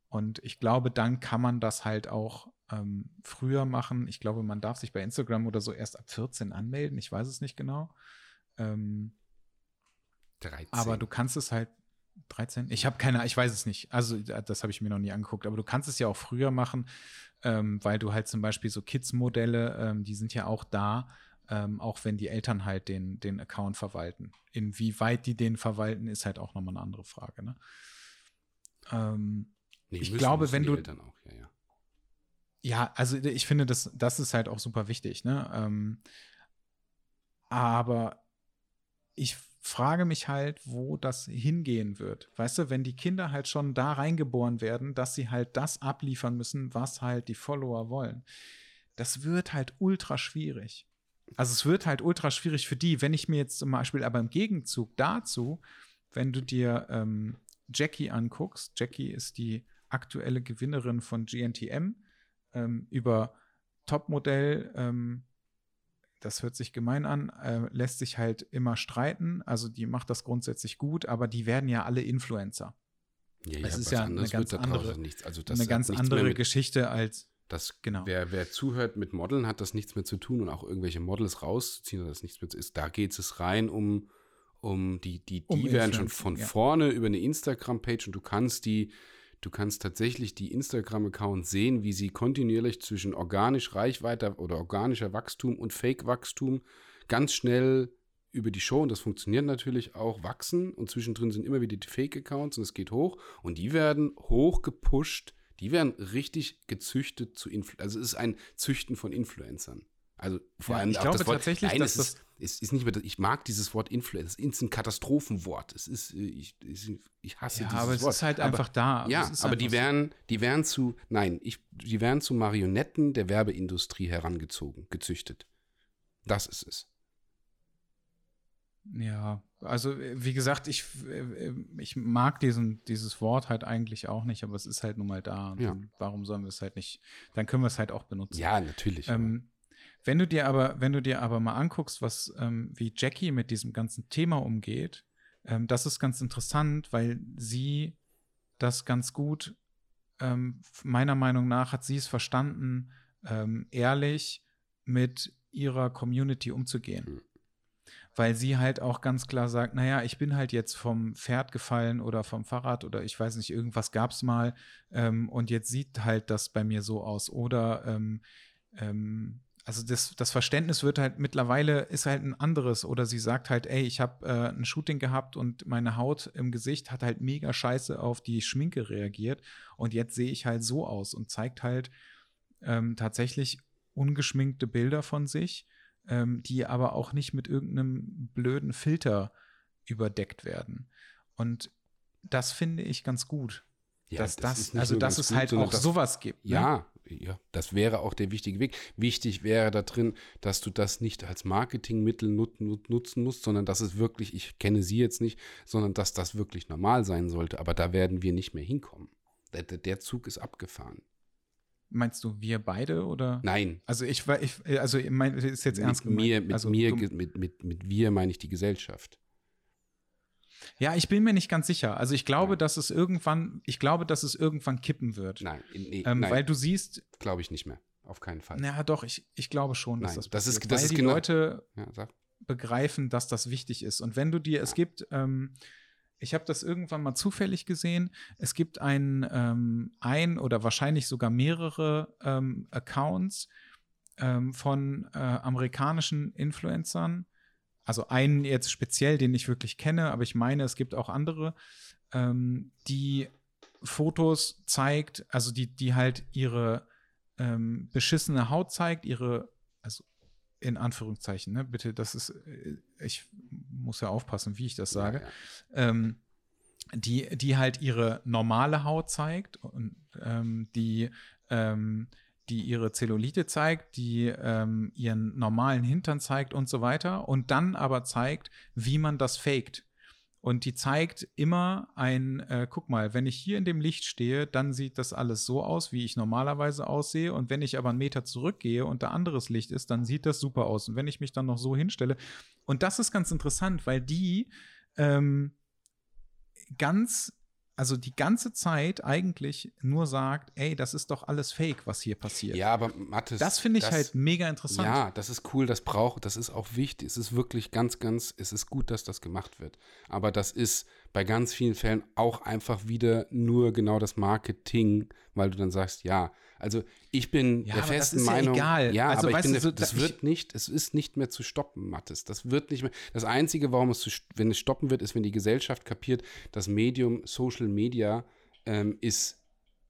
Und ich glaube, dann kann man das halt auch ähm, früher machen. Ich glaube, man darf sich bei Instagram oder so erst ab 14 anmelden. Ich weiß es nicht genau. Ähm, 13. Aber du kannst es halt 13? Ich habe keine, ich weiß es nicht. Also das habe ich mir noch nie angeguckt. Aber du kannst es ja auch früher machen, ähm, weil du halt zum Beispiel so Kids-Modelle, ähm, die sind ja auch da, ähm, auch wenn die Eltern halt den, den Account verwalten. Inwieweit die den verwalten, ist halt auch nochmal eine andere Frage. Ne? Ähm, nee, ich glaube, wenn du. Auch, ja, ja. ja, also ich finde, das, das ist halt auch super wichtig. Ne? Ähm, aber ich frage mich halt, wo das hingehen wird. Weißt du, wenn die Kinder halt schon da reingeboren werden, dass sie halt das abliefern müssen, was halt die Follower wollen. Das wird halt ultra schwierig. Also es wird halt ultra schwierig für die, wenn ich mir jetzt zum Beispiel aber im Gegenzug dazu, wenn du dir ähm, Jackie anguckst, Jackie ist die aktuelle Gewinnerin von GNTM ähm, über Topmodell ähm, das hört sich gemein an, äh, lässt sich halt immer streiten. Also die macht das grundsätzlich gut, aber die werden ja alle Influencer. Ja, ja, das ist ja eine ganz andere, also eine ganz andere mit, Geschichte als das, genau. Wer, wer zuhört mit Modeln, hat das nichts mehr zu tun und auch irgendwelche Models rausziehen, das nichts mehr zu ist. Da geht es rein um, um die, die, die um werden schon von ja. vorne über eine Instagram-Page und du kannst die Du kannst tatsächlich die Instagram-Accounts sehen, wie sie kontinuierlich zwischen organisch Reichweite oder organischer Wachstum und Fake-Wachstum ganz schnell über die Show, und das funktioniert natürlich auch, wachsen. Und zwischendrin sind immer wieder die Fake-Accounts und es geht hoch. Und die werden hoch gepusht. Die werden richtig gezüchtet zu Influencern. Also es ist ein Züchten von Influencern. Also vor ja, allem ich glaube das Wort, tatsächlich, nein, dass das ist, ist nicht mehr, ich mag dieses Wort Influencer, es ist ein Katastrophenwort. Es ist, äh, ich, ich hasse ja, dieses aber es Wort. ist halt aber, einfach da. Ja, aber die werden, die werden zu, nein, ich, die werden zu Marionetten der Werbeindustrie herangezogen, gezüchtet. Das ist es. Ja, also wie gesagt, ich, äh, ich mag diesen, dieses Wort halt eigentlich auch nicht, aber es ist halt nun mal da. Ja. warum sollen wir es halt nicht? Dann können wir es halt auch benutzen. Ja, natürlich. Ähm, wenn du dir aber, wenn du dir aber mal anguckst, was ähm, wie Jackie mit diesem ganzen Thema umgeht, ähm, das ist ganz interessant, weil sie das ganz gut, ähm, meiner Meinung nach, hat sie es verstanden, ähm, ehrlich mit ihrer Community umzugehen. Mhm. Weil sie halt auch ganz klar sagt, naja, ich bin halt jetzt vom Pferd gefallen oder vom Fahrrad oder ich weiß nicht, irgendwas gab es mal ähm, und jetzt sieht halt das bei mir so aus. Oder ähm, ähm, also das, das Verständnis wird halt mittlerweile ist halt ein anderes oder sie sagt halt, ey, ich habe äh, ein Shooting gehabt und meine Haut im Gesicht hat halt mega scheiße auf die Schminke reagiert und jetzt sehe ich halt so aus und zeigt halt ähm, tatsächlich ungeschminkte Bilder von sich, ähm, die aber auch nicht mit irgendeinem blöden Filter überdeckt werden. Und das finde ich ganz gut. Ja, dass das, das also dass es halt auch sowas gibt. Ne? Ja, ja, das wäre auch der wichtige Weg. Wichtig wäre da drin, dass du das nicht als Marketingmittel nut, nut, nutzen musst, sondern dass es wirklich, ich kenne sie jetzt nicht, sondern dass das wirklich normal sein sollte. Aber da werden wir nicht mehr hinkommen. Der, der Zug ist abgefahren. Meinst du wir beide oder? Nein. Also ich war, ich, also mein, ist jetzt ernst mit gemeint. Mir, mit also, mir, mit, mit, mit wir meine ich die Gesellschaft. Ja, ich bin mir nicht ganz sicher. Also ich glaube, nein. dass es irgendwann, ich glaube, dass es irgendwann kippen wird. Nein, nee, ähm, nein. weil du siehst. Glaube ich nicht mehr. Auf keinen Fall. Ja, doch, ich, ich glaube schon, dass nein, das passiert. Das ist, das weil ist die genau, Leute ja, begreifen, dass das wichtig ist. Und wenn du dir, es gibt, ähm, ich habe das irgendwann mal zufällig gesehen. Es gibt ein, ähm, ein oder wahrscheinlich sogar mehrere ähm, Accounts ähm, von äh, amerikanischen Influencern, also einen jetzt speziell, den ich wirklich kenne, aber ich meine, es gibt auch andere, ähm, die Fotos zeigt, also die, die halt ihre ähm, beschissene Haut zeigt, ihre, also in Anführungszeichen, ne, bitte, das ist, äh, ich muss ja aufpassen, wie ich das sage, ja, ja. Ähm, die, die halt ihre normale Haut zeigt und ähm, die ähm, die ihre Zellulite zeigt, die ähm, ihren normalen Hintern zeigt und so weiter und dann aber zeigt, wie man das faked. Und die zeigt immer ein, äh, guck mal, wenn ich hier in dem Licht stehe, dann sieht das alles so aus, wie ich normalerweise aussehe. Und wenn ich aber einen Meter zurückgehe und da anderes Licht ist, dann sieht das super aus. Und wenn ich mich dann noch so hinstelle. Und das ist ganz interessant, weil die ähm, ganz also die ganze Zeit eigentlich nur sagt, ey, das ist doch alles Fake, was hier passiert. Ja, aber Mathis. Das finde ich das, halt mega interessant. Ja, das ist cool, das braucht, das ist auch wichtig. Es ist wirklich ganz, ganz, es ist gut, dass das gemacht wird. Aber das ist bei ganz vielen Fällen auch einfach wieder nur genau das Marketing, weil du dann sagst, ja, also ich bin ja, der festen Meinung, ja, egal. ja also, aber ich bin, du, das wird nicht, es ist nicht mehr zu stoppen, Mathis. Das wird nicht mehr. Das einzige, warum es, zu, wenn es stoppen wird, ist, wenn die Gesellschaft kapiert, das Medium Social Media ähm, ist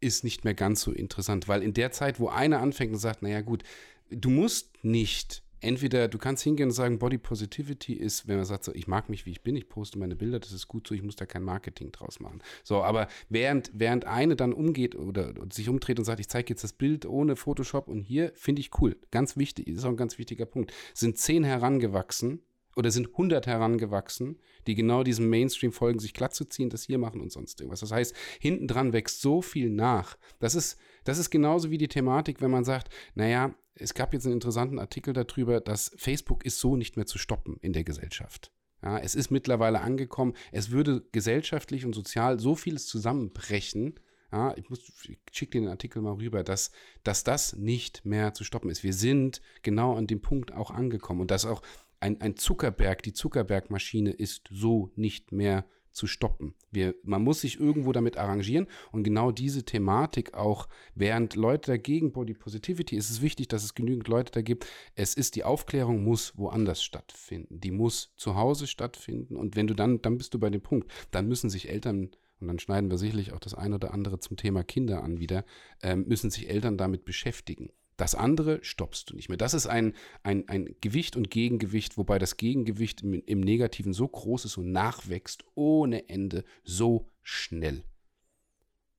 ist nicht mehr ganz so interessant, weil in der Zeit, wo einer anfängt und sagt, naja gut, du musst nicht entweder du kannst hingehen und sagen, Body Positivity ist, wenn man sagt, so, ich mag mich, wie ich bin, ich poste meine Bilder, das ist gut so, ich muss da kein Marketing draus machen. So, aber während, während eine dann umgeht oder, oder sich umdreht und sagt, ich zeige jetzt das Bild ohne Photoshop und hier finde ich cool, ganz wichtig, ist auch ein ganz wichtiger Punkt, sind zehn herangewachsen oder sind 100 herangewachsen, die genau diesem Mainstream folgen, sich glatt zu ziehen, das hier machen und sonst irgendwas. Das heißt, hinten dran wächst so viel nach. Das ist, das ist genauso wie die Thematik, wenn man sagt, naja, es gab jetzt einen interessanten Artikel darüber, dass Facebook ist so nicht mehr zu stoppen in der Gesellschaft. Ja, es ist mittlerweile angekommen, es würde gesellschaftlich und sozial so vieles zusammenbrechen. Ja, ich, ich schicke den Artikel mal rüber, dass, dass das nicht mehr zu stoppen ist. Wir sind genau an dem Punkt auch angekommen und dass auch ein, ein Zuckerberg, die Zuckerbergmaschine ist so nicht mehr zu stoppen. Wir, man muss sich irgendwo damit arrangieren und genau diese Thematik auch, während Leute dagegen Body Positivity, ist es wichtig, dass es genügend Leute da gibt. Es ist, die Aufklärung muss woanders stattfinden. Die muss zu Hause stattfinden und wenn du dann, dann bist du bei dem Punkt, dann müssen sich Eltern und dann schneiden wir sicherlich auch das ein oder andere zum Thema Kinder an wieder, ähm, müssen sich Eltern damit beschäftigen. Das andere stoppst du nicht mehr. Das ist ein, ein, ein Gewicht und Gegengewicht, wobei das Gegengewicht im, im Negativen so groß ist und nachwächst ohne Ende so schnell.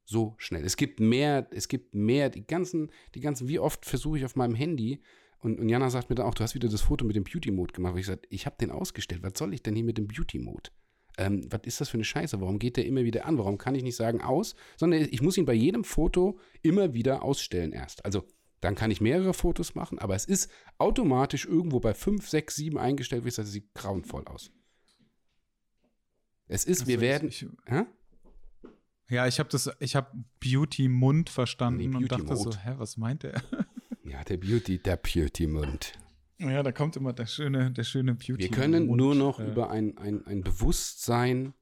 So schnell. Es gibt mehr, es gibt mehr, die ganzen, die ganzen, wie oft versuche ich auf meinem Handy, und, und Jana sagt mir dann auch, du hast wieder das Foto mit dem Beauty-Mode gemacht. Und ich sage, ich habe den ausgestellt. Was soll ich denn hier mit dem Beauty-Mode? Ähm, was ist das für eine Scheiße? Warum geht der immer wieder an? Warum kann ich nicht sagen aus? Sondern ich muss ihn bei jedem Foto immer wieder ausstellen erst. Also dann kann ich mehrere Fotos machen, aber es ist automatisch irgendwo bei 5, 6, 7 eingestellt, wie es sieht grauenvoll aus. Es ist, also wir werden. Ich, hä? Ja, ich habe das, ich habe Beauty Mund verstanden nee, Beauty und dachte Mode. so, hä, was meint der? ja, der Beauty, der Beauty Mund. Ja, da kommt immer der schöne, der schöne Beauty. Wir können Mund, nur noch äh, über ein, ein, ein Bewusstsein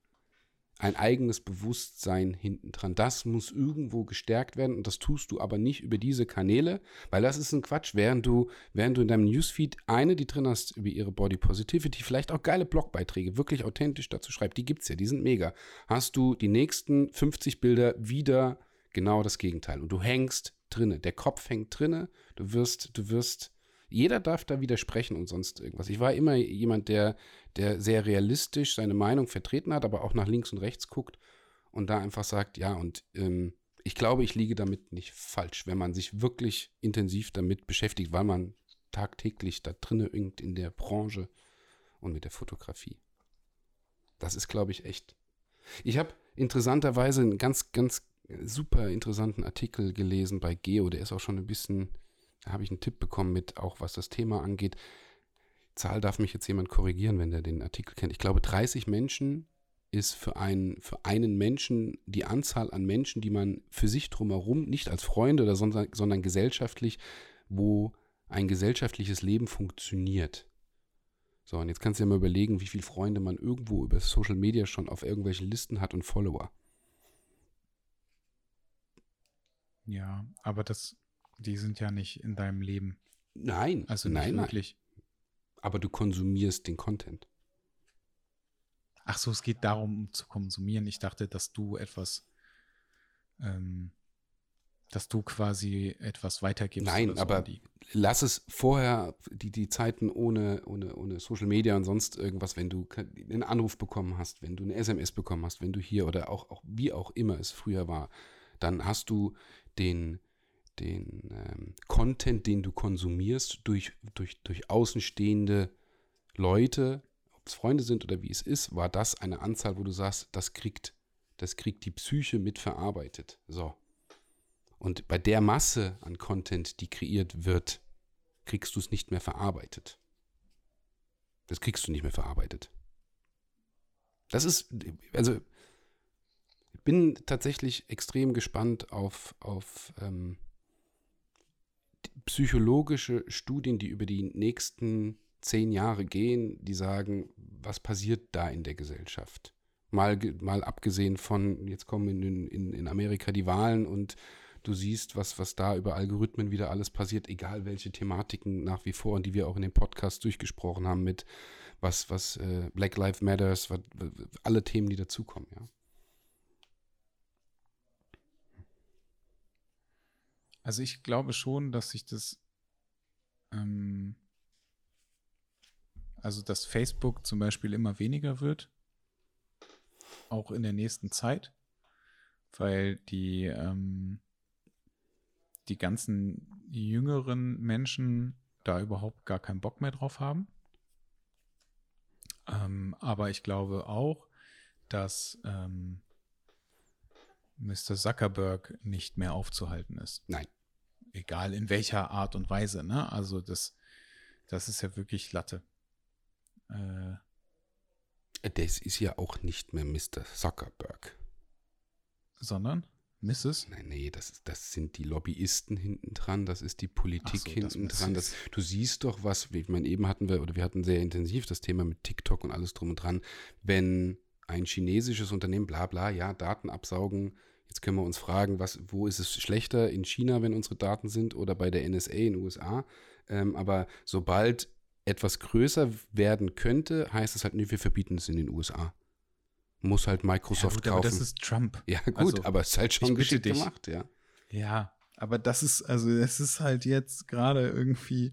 ein eigenes Bewusstsein hinten dran. Das muss irgendwo gestärkt werden und das tust du aber nicht über diese Kanäle, weil das ist ein Quatsch. Während du, während du in deinem Newsfeed eine, die drin hast über ihre Body Positivity, vielleicht auch geile Blogbeiträge, wirklich authentisch dazu schreibt, die gibt es ja, die sind mega. Hast du die nächsten 50 Bilder wieder genau das Gegenteil und du hängst drinne. Der Kopf hängt drinne. Du wirst, du wirst jeder darf da widersprechen und sonst irgendwas. Ich war immer jemand, der, der sehr realistisch seine Meinung vertreten hat, aber auch nach links und rechts guckt und da einfach sagt, ja, und ähm, ich glaube, ich liege damit nicht falsch, wenn man sich wirklich intensiv damit beschäftigt, weil man tagtäglich da drinne irgend in der Branche und mit der Fotografie. Das ist, glaube ich, echt. Ich habe interessanterweise einen ganz, ganz super interessanten Artikel gelesen bei Geo, der ist auch schon ein bisschen, habe ich einen Tipp bekommen mit, auch was das Thema angeht. Zahl darf mich jetzt jemand korrigieren, wenn der den Artikel kennt. Ich glaube, 30 Menschen ist für einen, für einen Menschen die Anzahl an Menschen, die man für sich drumherum, nicht als Freunde oder sondern, sondern gesellschaftlich, wo ein gesellschaftliches Leben funktioniert. So, und jetzt kannst du dir mal überlegen, wie viele Freunde man irgendwo über Social Media schon auf irgendwelchen Listen hat und Follower. Ja, aber das, die sind ja nicht in deinem Leben. Nein, also nein, wirklich. Nein. Aber du konsumierst den Content. Ach so, es geht darum, zu konsumieren. Ich dachte, dass du etwas, ähm, dass du quasi etwas weitergibst. Nein, so aber lass es vorher, die, die Zeiten ohne, ohne, ohne Social Media und sonst irgendwas, wenn du einen Anruf bekommen hast, wenn du eine SMS bekommen hast, wenn du hier oder auch, auch wie auch immer es früher war, dann hast du den, den ähm, Content, den du konsumierst, durch, durch, durch außenstehende Leute ob es Freunde sind oder wie es ist, war das eine Anzahl, wo du sagst, das kriegt, das kriegt die Psyche mitverarbeitet. So. Und bei der Masse an Content, die kreiert wird, kriegst du es nicht mehr verarbeitet. Das kriegst du nicht mehr verarbeitet. Das ist, also, ich bin tatsächlich extrem gespannt auf, auf ähm, psychologische Studien, die über die nächsten zehn Jahre gehen, die sagen, was passiert da in der Gesellschaft? Mal, mal abgesehen von, jetzt kommen in, in, in Amerika die Wahlen und du siehst, was, was da über Algorithmen wieder alles passiert, egal welche Thematiken nach wie vor und die wir auch in dem Podcast durchgesprochen haben mit was, was äh, Black Lives Matters, was, alle Themen, die dazukommen, ja. Also ich glaube schon, dass sich das ähm, also, dass Facebook zum Beispiel immer weniger wird, auch in der nächsten Zeit, weil die, ähm, die ganzen jüngeren Menschen da überhaupt gar keinen Bock mehr drauf haben. Ähm, aber ich glaube auch, dass ähm, Mr. Zuckerberg nicht mehr aufzuhalten ist. Nein. Egal in welcher Art und Weise, ne? Also das, das ist ja wirklich Latte. Äh, das ist ja auch nicht mehr Mr. Zuckerberg. Sondern? Mrs.? Nein, nee, das, ist, das sind die Lobbyisten hinten dran, das ist die Politik so, hinten das dran. Das, du siehst doch was, ich meine, eben hatten wir, oder wir hatten sehr intensiv das Thema mit TikTok und alles drum und dran, wenn ein chinesisches Unternehmen, bla bla, ja, Daten absaugen, jetzt können wir uns fragen, was, wo ist es schlechter, in China, wenn unsere Daten sind, oder bei der NSA in den USA. Ähm, aber sobald etwas größer werden könnte, heißt es halt, nee, wir verbieten es in den USA. Muss halt Microsoft ja, gut, kaufen. Aber das ist Trump. Ja, gut, also, aber es ist halt schon geschickt dich. gemacht, ja. Ja, aber das ist, also es ist halt jetzt gerade irgendwie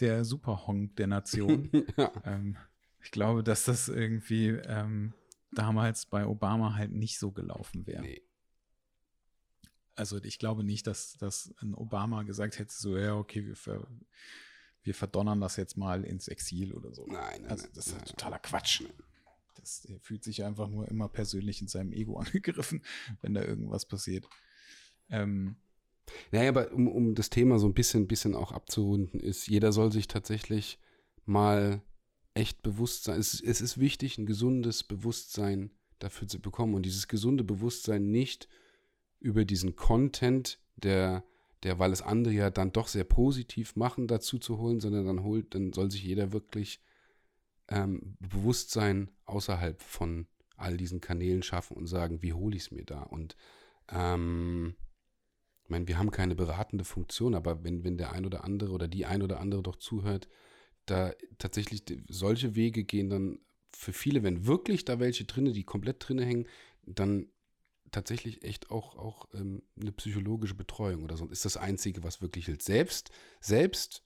der Superhonk der Nation. ja. ähm, ich glaube, dass das irgendwie ähm, damals bei Obama halt nicht so gelaufen wäre. Nee. Also ich glaube nicht, dass, dass ein Obama gesagt hätte, so, ja, okay, wir, ver wir verdonnern das jetzt mal ins Exil oder so. Nein, nein, also, das ist nein, totaler Quatsch. Das er fühlt sich einfach nur immer persönlich in seinem Ego angegriffen, wenn da irgendwas passiert. Ähm, naja, aber um, um das Thema so ein bisschen, bisschen auch abzurunden, ist, jeder soll sich tatsächlich mal echt bewusst sein. Es, es ist wichtig, ein gesundes Bewusstsein dafür zu bekommen und dieses gesunde Bewusstsein nicht über diesen Content, der der, weil es andere ja dann doch sehr positiv machen, dazu zu holen, sondern dann holt, dann soll sich jeder wirklich ähm, Bewusstsein außerhalb von all diesen Kanälen schaffen und sagen, wie hole ich es mir da? Und ähm, ich meine, wir haben keine beratende Funktion, aber wenn, wenn der ein oder andere oder die ein oder andere doch zuhört, da tatsächlich solche Wege gehen dann für viele, wenn wirklich da welche drinne, die komplett drinne hängen, dann tatsächlich echt auch, auch ähm, eine psychologische Betreuung oder so. Ist das Einzige, was wirklich hilft. Selbst, selbst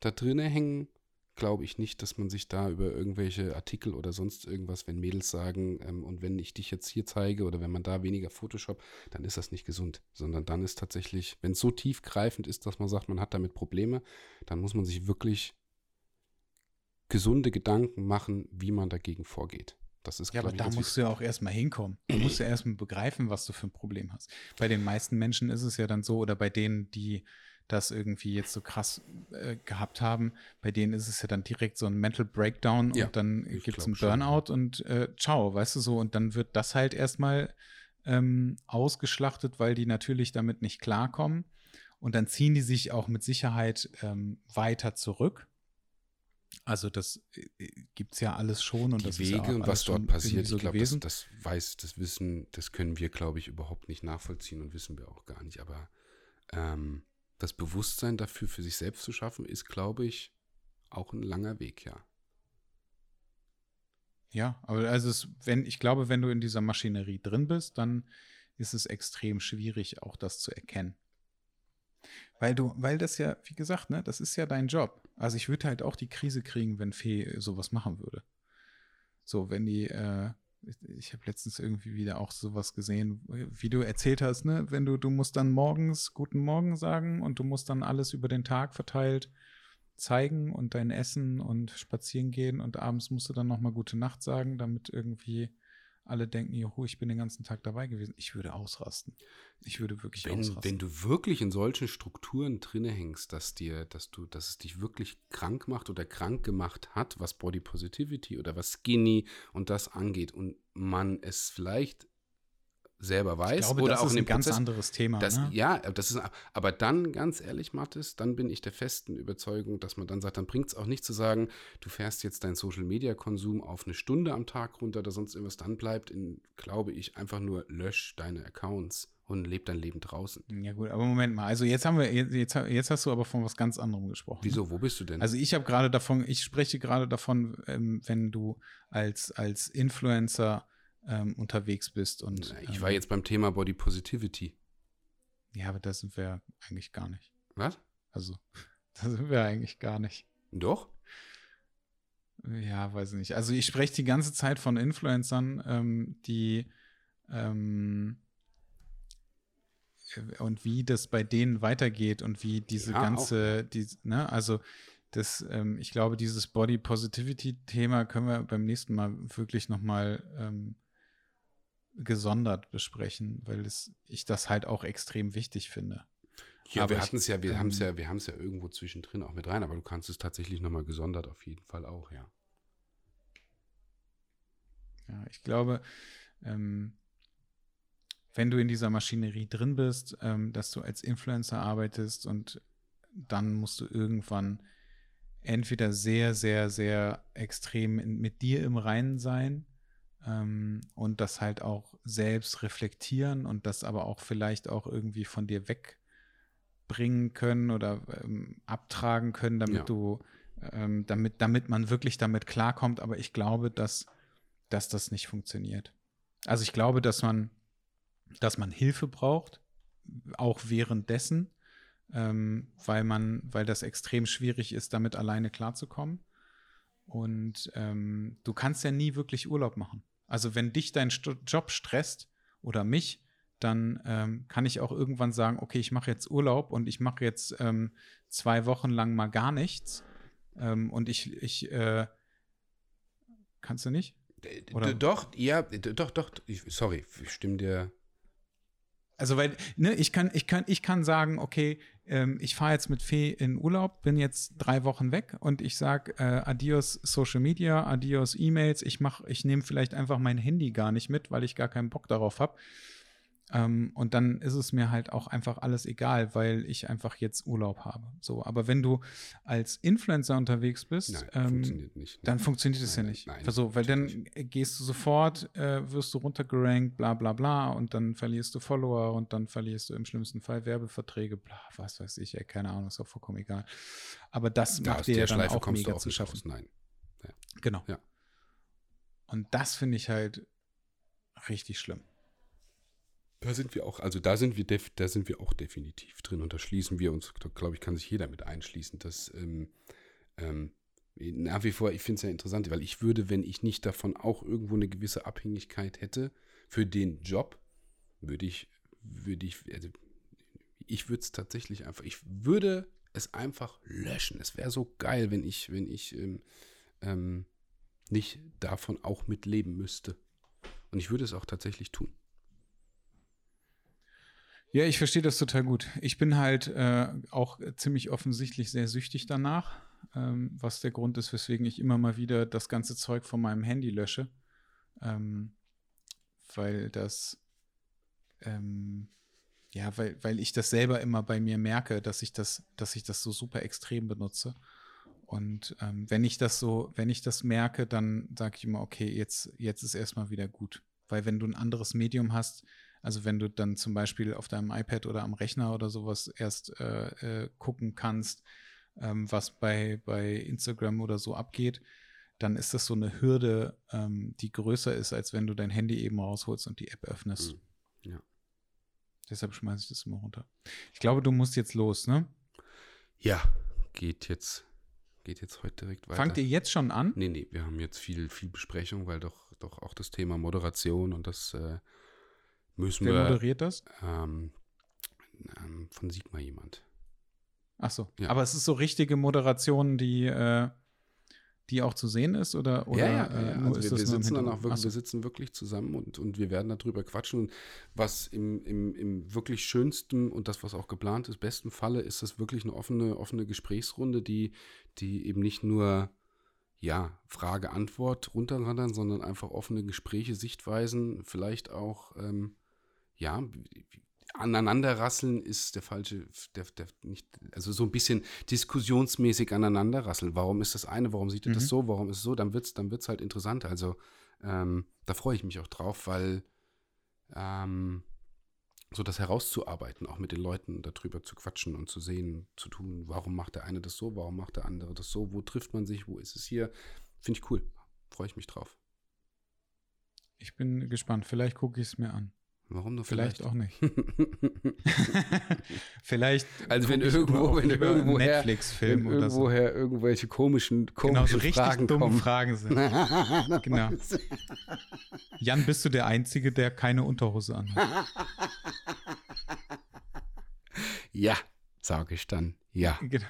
da drinnen hängen glaube ich nicht, dass man sich da über irgendwelche Artikel oder sonst irgendwas, wenn Mädels sagen, ähm, und wenn ich dich jetzt hier zeige oder wenn man da weniger Photoshop, dann ist das nicht gesund, sondern dann ist tatsächlich, wenn es so tiefgreifend ist, dass man sagt, man hat damit Probleme, dann muss man sich wirklich gesunde Gedanken machen, wie man dagegen vorgeht. Das ist, ja, aber da musst du ja auch erstmal hinkommen. Du musst ja erstmal begreifen, was du für ein Problem hast. Bei den meisten Menschen ist es ja dann so, oder bei denen, die das irgendwie jetzt so krass äh, gehabt haben, bei denen ist es ja dann direkt so ein Mental Breakdown ja, und dann gibt es einen Burnout schon. und äh, ciao, weißt du so, und dann wird das halt erstmal ähm, ausgeschlachtet, weil die natürlich damit nicht klarkommen. Und dann ziehen die sich auch mit Sicherheit ähm, weiter zurück. Also das äh, gibt es ja alles schon und die das Wege ja und was dort passiert, so ich glaube, das, das, weiß, das wissen, das können wir, glaube ich, überhaupt nicht nachvollziehen und wissen wir auch gar nicht. Aber ähm, das Bewusstsein dafür für sich selbst zu schaffen, ist, glaube ich, auch ein langer Weg, ja. Ja, aber also es, wenn, ich glaube, wenn du in dieser Maschinerie drin bist, dann ist es extrem schwierig, auch das zu erkennen. Weil du, weil das ja, wie gesagt, ne, das ist ja dein Job. Also ich würde halt auch die Krise kriegen, wenn Fee sowas machen würde. So, wenn die, äh, ich habe letztens irgendwie wieder auch sowas gesehen, wie du erzählt hast, ne? Wenn du, du musst dann morgens Guten Morgen sagen und du musst dann alles über den Tag verteilt zeigen und dein Essen und spazieren gehen und abends musst du dann nochmal Gute Nacht sagen, damit irgendwie alle denken, juhu, ich bin den ganzen Tag dabei gewesen. Ich würde ausrasten. Ich würde wirklich wenn, ausrasten. Wenn du wirklich in solchen Strukturen drinne hängst, dass dir, dass du, dass es dich wirklich krank macht oder krank gemacht hat, was Body Positivity oder was Skinny und das angeht und man es vielleicht selber weiß. Ich glaube, oder das auch ist ein ganz anderes Thema. Das, ne? Ja, das ist, aber dann, ganz ehrlich, Mathis, dann bin ich der festen Überzeugung, dass man dann sagt, dann bringt es auch nicht zu sagen, du fährst jetzt deinen Social-Media-Konsum auf eine Stunde am Tag runter oder sonst irgendwas. Dann bleibt, in, glaube ich, einfach nur lösch deine Accounts und leb dein Leben draußen. Ja gut, aber Moment mal. Also jetzt haben wir, jetzt, jetzt hast du aber von was ganz anderem gesprochen. Wieso? Wo bist du denn? Also ich habe gerade davon, ich spreche gerade davon, ähm, wenn du als, als Influencer ähm, unterwegs bist. Und, ich war ähm, jetzt beim Thema Body Positivity. Ja, aber da sind wir eigentlich gar nicht. Was? Also, da sind wir eigentlich gar nicht. Doch? Ja, weiß ich nicht. Also ich spreche die ganze Zeit von Influencern, ähm, die ähm, und wie das bei denen weitergeht und wie diese ja, ganze, die, ne, also das, ähm, ich glaube, dieses Body Positivity Thema können wir beim nächsten Mal wirklich nochmal ähm, gesondert besprechen, weil es, ich das halt auch extrem wichtig finde. Ja, aber wir hatten es ja, wir ähm, haben es ja, wir haben es ja irgendwo zwischendrin auch mit rein, aber du kannst es tatsächlich nochmal gesondert auf jeden Fall auch, ja. Ja, ich glaube, ähm, wenn du in dieser Maschinerie drin bist, ähm, dass du als Influencer arbeitest und dann musst du irgendwann entweder sehr, sehr, sehr extrem in, mit dir im Reinen sein und das halt auch selbst reflektieren und das aber auch vielleicht auch irgendwie von dir wegbringen können oder ähm, abtragen können, damit ja. du, ähm, damit, damit man wirklich damit klarkommt. Aber ich glaube, dass, dass das nicht funktioniert. Also ich glaube, dass man, dass man Hilfe braucht, auch währenddessen, ähm, weil man, weil das extrem schwierig ist, damit alleine klarzukommen. Und ähm, du kannst ja nie wirklich Urlaub machen. Also wenn dich dein Job stresst oder mich, dann ähm, kann ich auch irgendwann sagen, okay, ich mache jetzt Urlaub und ich mache jetzt ähm, zwei Wochen lang mal gar nichts. Ähm, und ich, ich äh, kannst du nicht? Oder? Doch, ja, doch, doch, ich, sorry, ich stimme dir also weil, ne, ich kann, ich kann, ich kann sagen, okay, ähm, ich fahre jetzt mit Fee in Urlaub, bin jetzt drei Wochen weg und ich sage äh, adios Social Media, adios E-Mails, ich mach, ich nehme vielleicht einfach mein Handy gar nicht mit, weil ich gar keinen Bock darauf habe. Ähm, und dann ist es mir halt auch einfach alles egal, weil ich einfach jetzt Urlaub habe. So, aber wenn du als Influencer unterwegs bist, nein, ähm, funktioniert nicht, dann funktioniert es ja nicht. Nein, so, weil dann gehst du sofort, äh, wirst du runtergerankt, bla bla bla, und dann verlierst du Follower und dann verlierst du im schlimmsten Fall Werbeverträge, bla, was weiß ich, ey, keine Ahnung, ist auch vollkommen egal. Aber das da macht dir ja dann Schleife auch mega zu schaffen. Raus. Nein. Ja. Genau. Ja. Und das finde ich halt richtig schlimm. Da sind wir auch, also da sind wir, da sind wir auch definitiv drin und da schließen wir uns, glaube ich, kann sich jeder mit einschließen, dass ähm, ähm, nach wie vor, ich finde es ja interessant, weil ich würde, wenn ich nicht davon auch irgendwo eine gewisse Abhängigkeit hätte für den Job, würde ich, würde ich, also ich würde es tatsächlich einfach, ich würde es einfach löschen. Es wäre so geil, wenn ich, wenn ich ähm, ähm, nicht davon auch mitleben müsste. Und ich würde es auch tatsächlich tun. Ja, ich verstehe das total gut. Ich bin halt äh, auch ziemlich offensichtlich sehr süchtig danach, ähm, was der Grund ist, weswegen ich immer mal wieder das ganze Zeug von meinem Handy lösche. Ähm, weil das, ähm, ja, weil, weil ich das selber immer bei mir merke, dass ich das, dass ich das so super extrem benutze. Und ähm, wenn ich das so, wenn ich das merke, dann sage ich immer, okay, jetzt, jetzt ist erstmal wieder gut. Weil wenn du ein anderes Medium hast, also wenn du dann zum Beispiel auf deinem iPad oder am Rechner oder sowas erst äh, äh, gucken kannst, ähm, was bei, bei Instagram oder so abgeht, dann ist das so eine Hürde, ähm, die größer ist, als wenn du dein Handy eben rausholst und die App öffnest. Mhm. Ja. Deshalb schmeiße ich das immer runter. Ich glaube, du musst jetzt los, ne? Ja, geht jetzt geht jetzt heute direkt weiter. Fangt ihr jetzt schon an? Nee, nee, wir haben jetzt viel, viel Besprechung, weil doch, doch auch das Thema Moderation und das äh, müssen Wer wir. Moderiert das? Ähm, ähm, von Sigma jemand. Ach so. Ja. Aber es ist so richtige Moderation, die äh, die auch zu sehen ist? Oder, oder ja, ja, ja. Also wir, wir sitzen dann auch wirklich, wir sitzen wirklich zusammen und, und wir werden darüber quatschen. Und was im, im, im wirklich schönsten und das, was auch geplant ist, besten Falle, ist das wirklich eine offene, offene Gesprächsrunde, die, die eben nicht nur ja, Frage-Antwort runterraddern, sondern einfach offene Gespräche, Sichtweisen, vielleicht auch ähm, ja, aneinanderrasseln ist der falsche, der, der nicht, also so ein bisschen diskussionsmäßig aneinanderrasseln. Warum ist das eine, warum sieht er mhm. das so, warum ist es so, dann wird es dann wird's halt interessant. Also ähm, da freue ich mich auch drauf, weil ähm, so das herauszuarbeiten, auch mit den Leuten darüber zu quatschen und zu sehen, zu tun, warum macht der eine das so, warum macht der andere das so, wo trifft man sich, wo ist es hier, finde ich cool, freue ich mich drauf. Ich bin gespannt, vielleicht gucke ich es mir an. Warum nur vielleicht? Vielleicht auch nicht. vielleicht. Also wenn irgendwo, wenn irgendwo Netflix-Film oder so. irgendwoher irgendwelche komischen, komischen genau, so richtig Fragen dumme kommen. Fragen sind. genau. Jan, bist du der Einzige, der keine Unterhose anhat? ja, sage ich dann. Ja. Genau.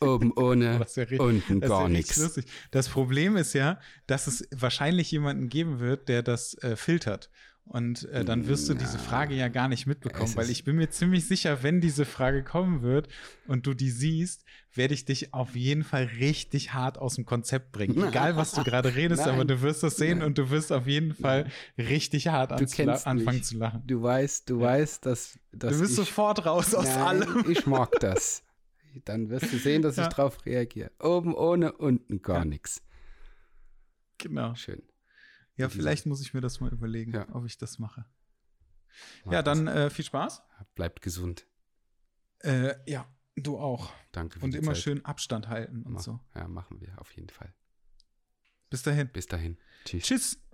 Oben ohne, ja unten gar nichts. Das Problem ist ja, dass es wahrscheinlich jemanden geben wird, der das äh, filtert. Und äh, dann wirst du diese Frage ja gar nicht mitbekommen, weil ich bin mir ziemlich sicher, wenn diese Frage kommen wird und du die siehst, werde ich dich auf jeden Fall richtig hart aus dem Konzept bringen. Egal, was du gerade redest, Nein. aber du wirst das sehen Nein. und du wirst auf jeden Fall richtig hart anfangen zu lachen. Du weißt, du ja. weißt, dass, dass Du bist ich, sofort raus aus Nein, allem. Ich mag das. Dann wirst du sehen, dass ja. ich drauf reagiere. Oben ohne, unten gar ja. nichts. Genau. Schön. Ja, vielleicht muss ich mir das mal überlegen, ja. ob ich das mache. Mach ja, dann äh, viel Spaß. Bleibt gesund. Äh, ja, du auch. Danke für Und immer Zeit. schön Abstand halten und Mach, so. Ja, machen wir auf jeden Fall. Bis dahin. Bis dahin. Tschüss. Tschüss.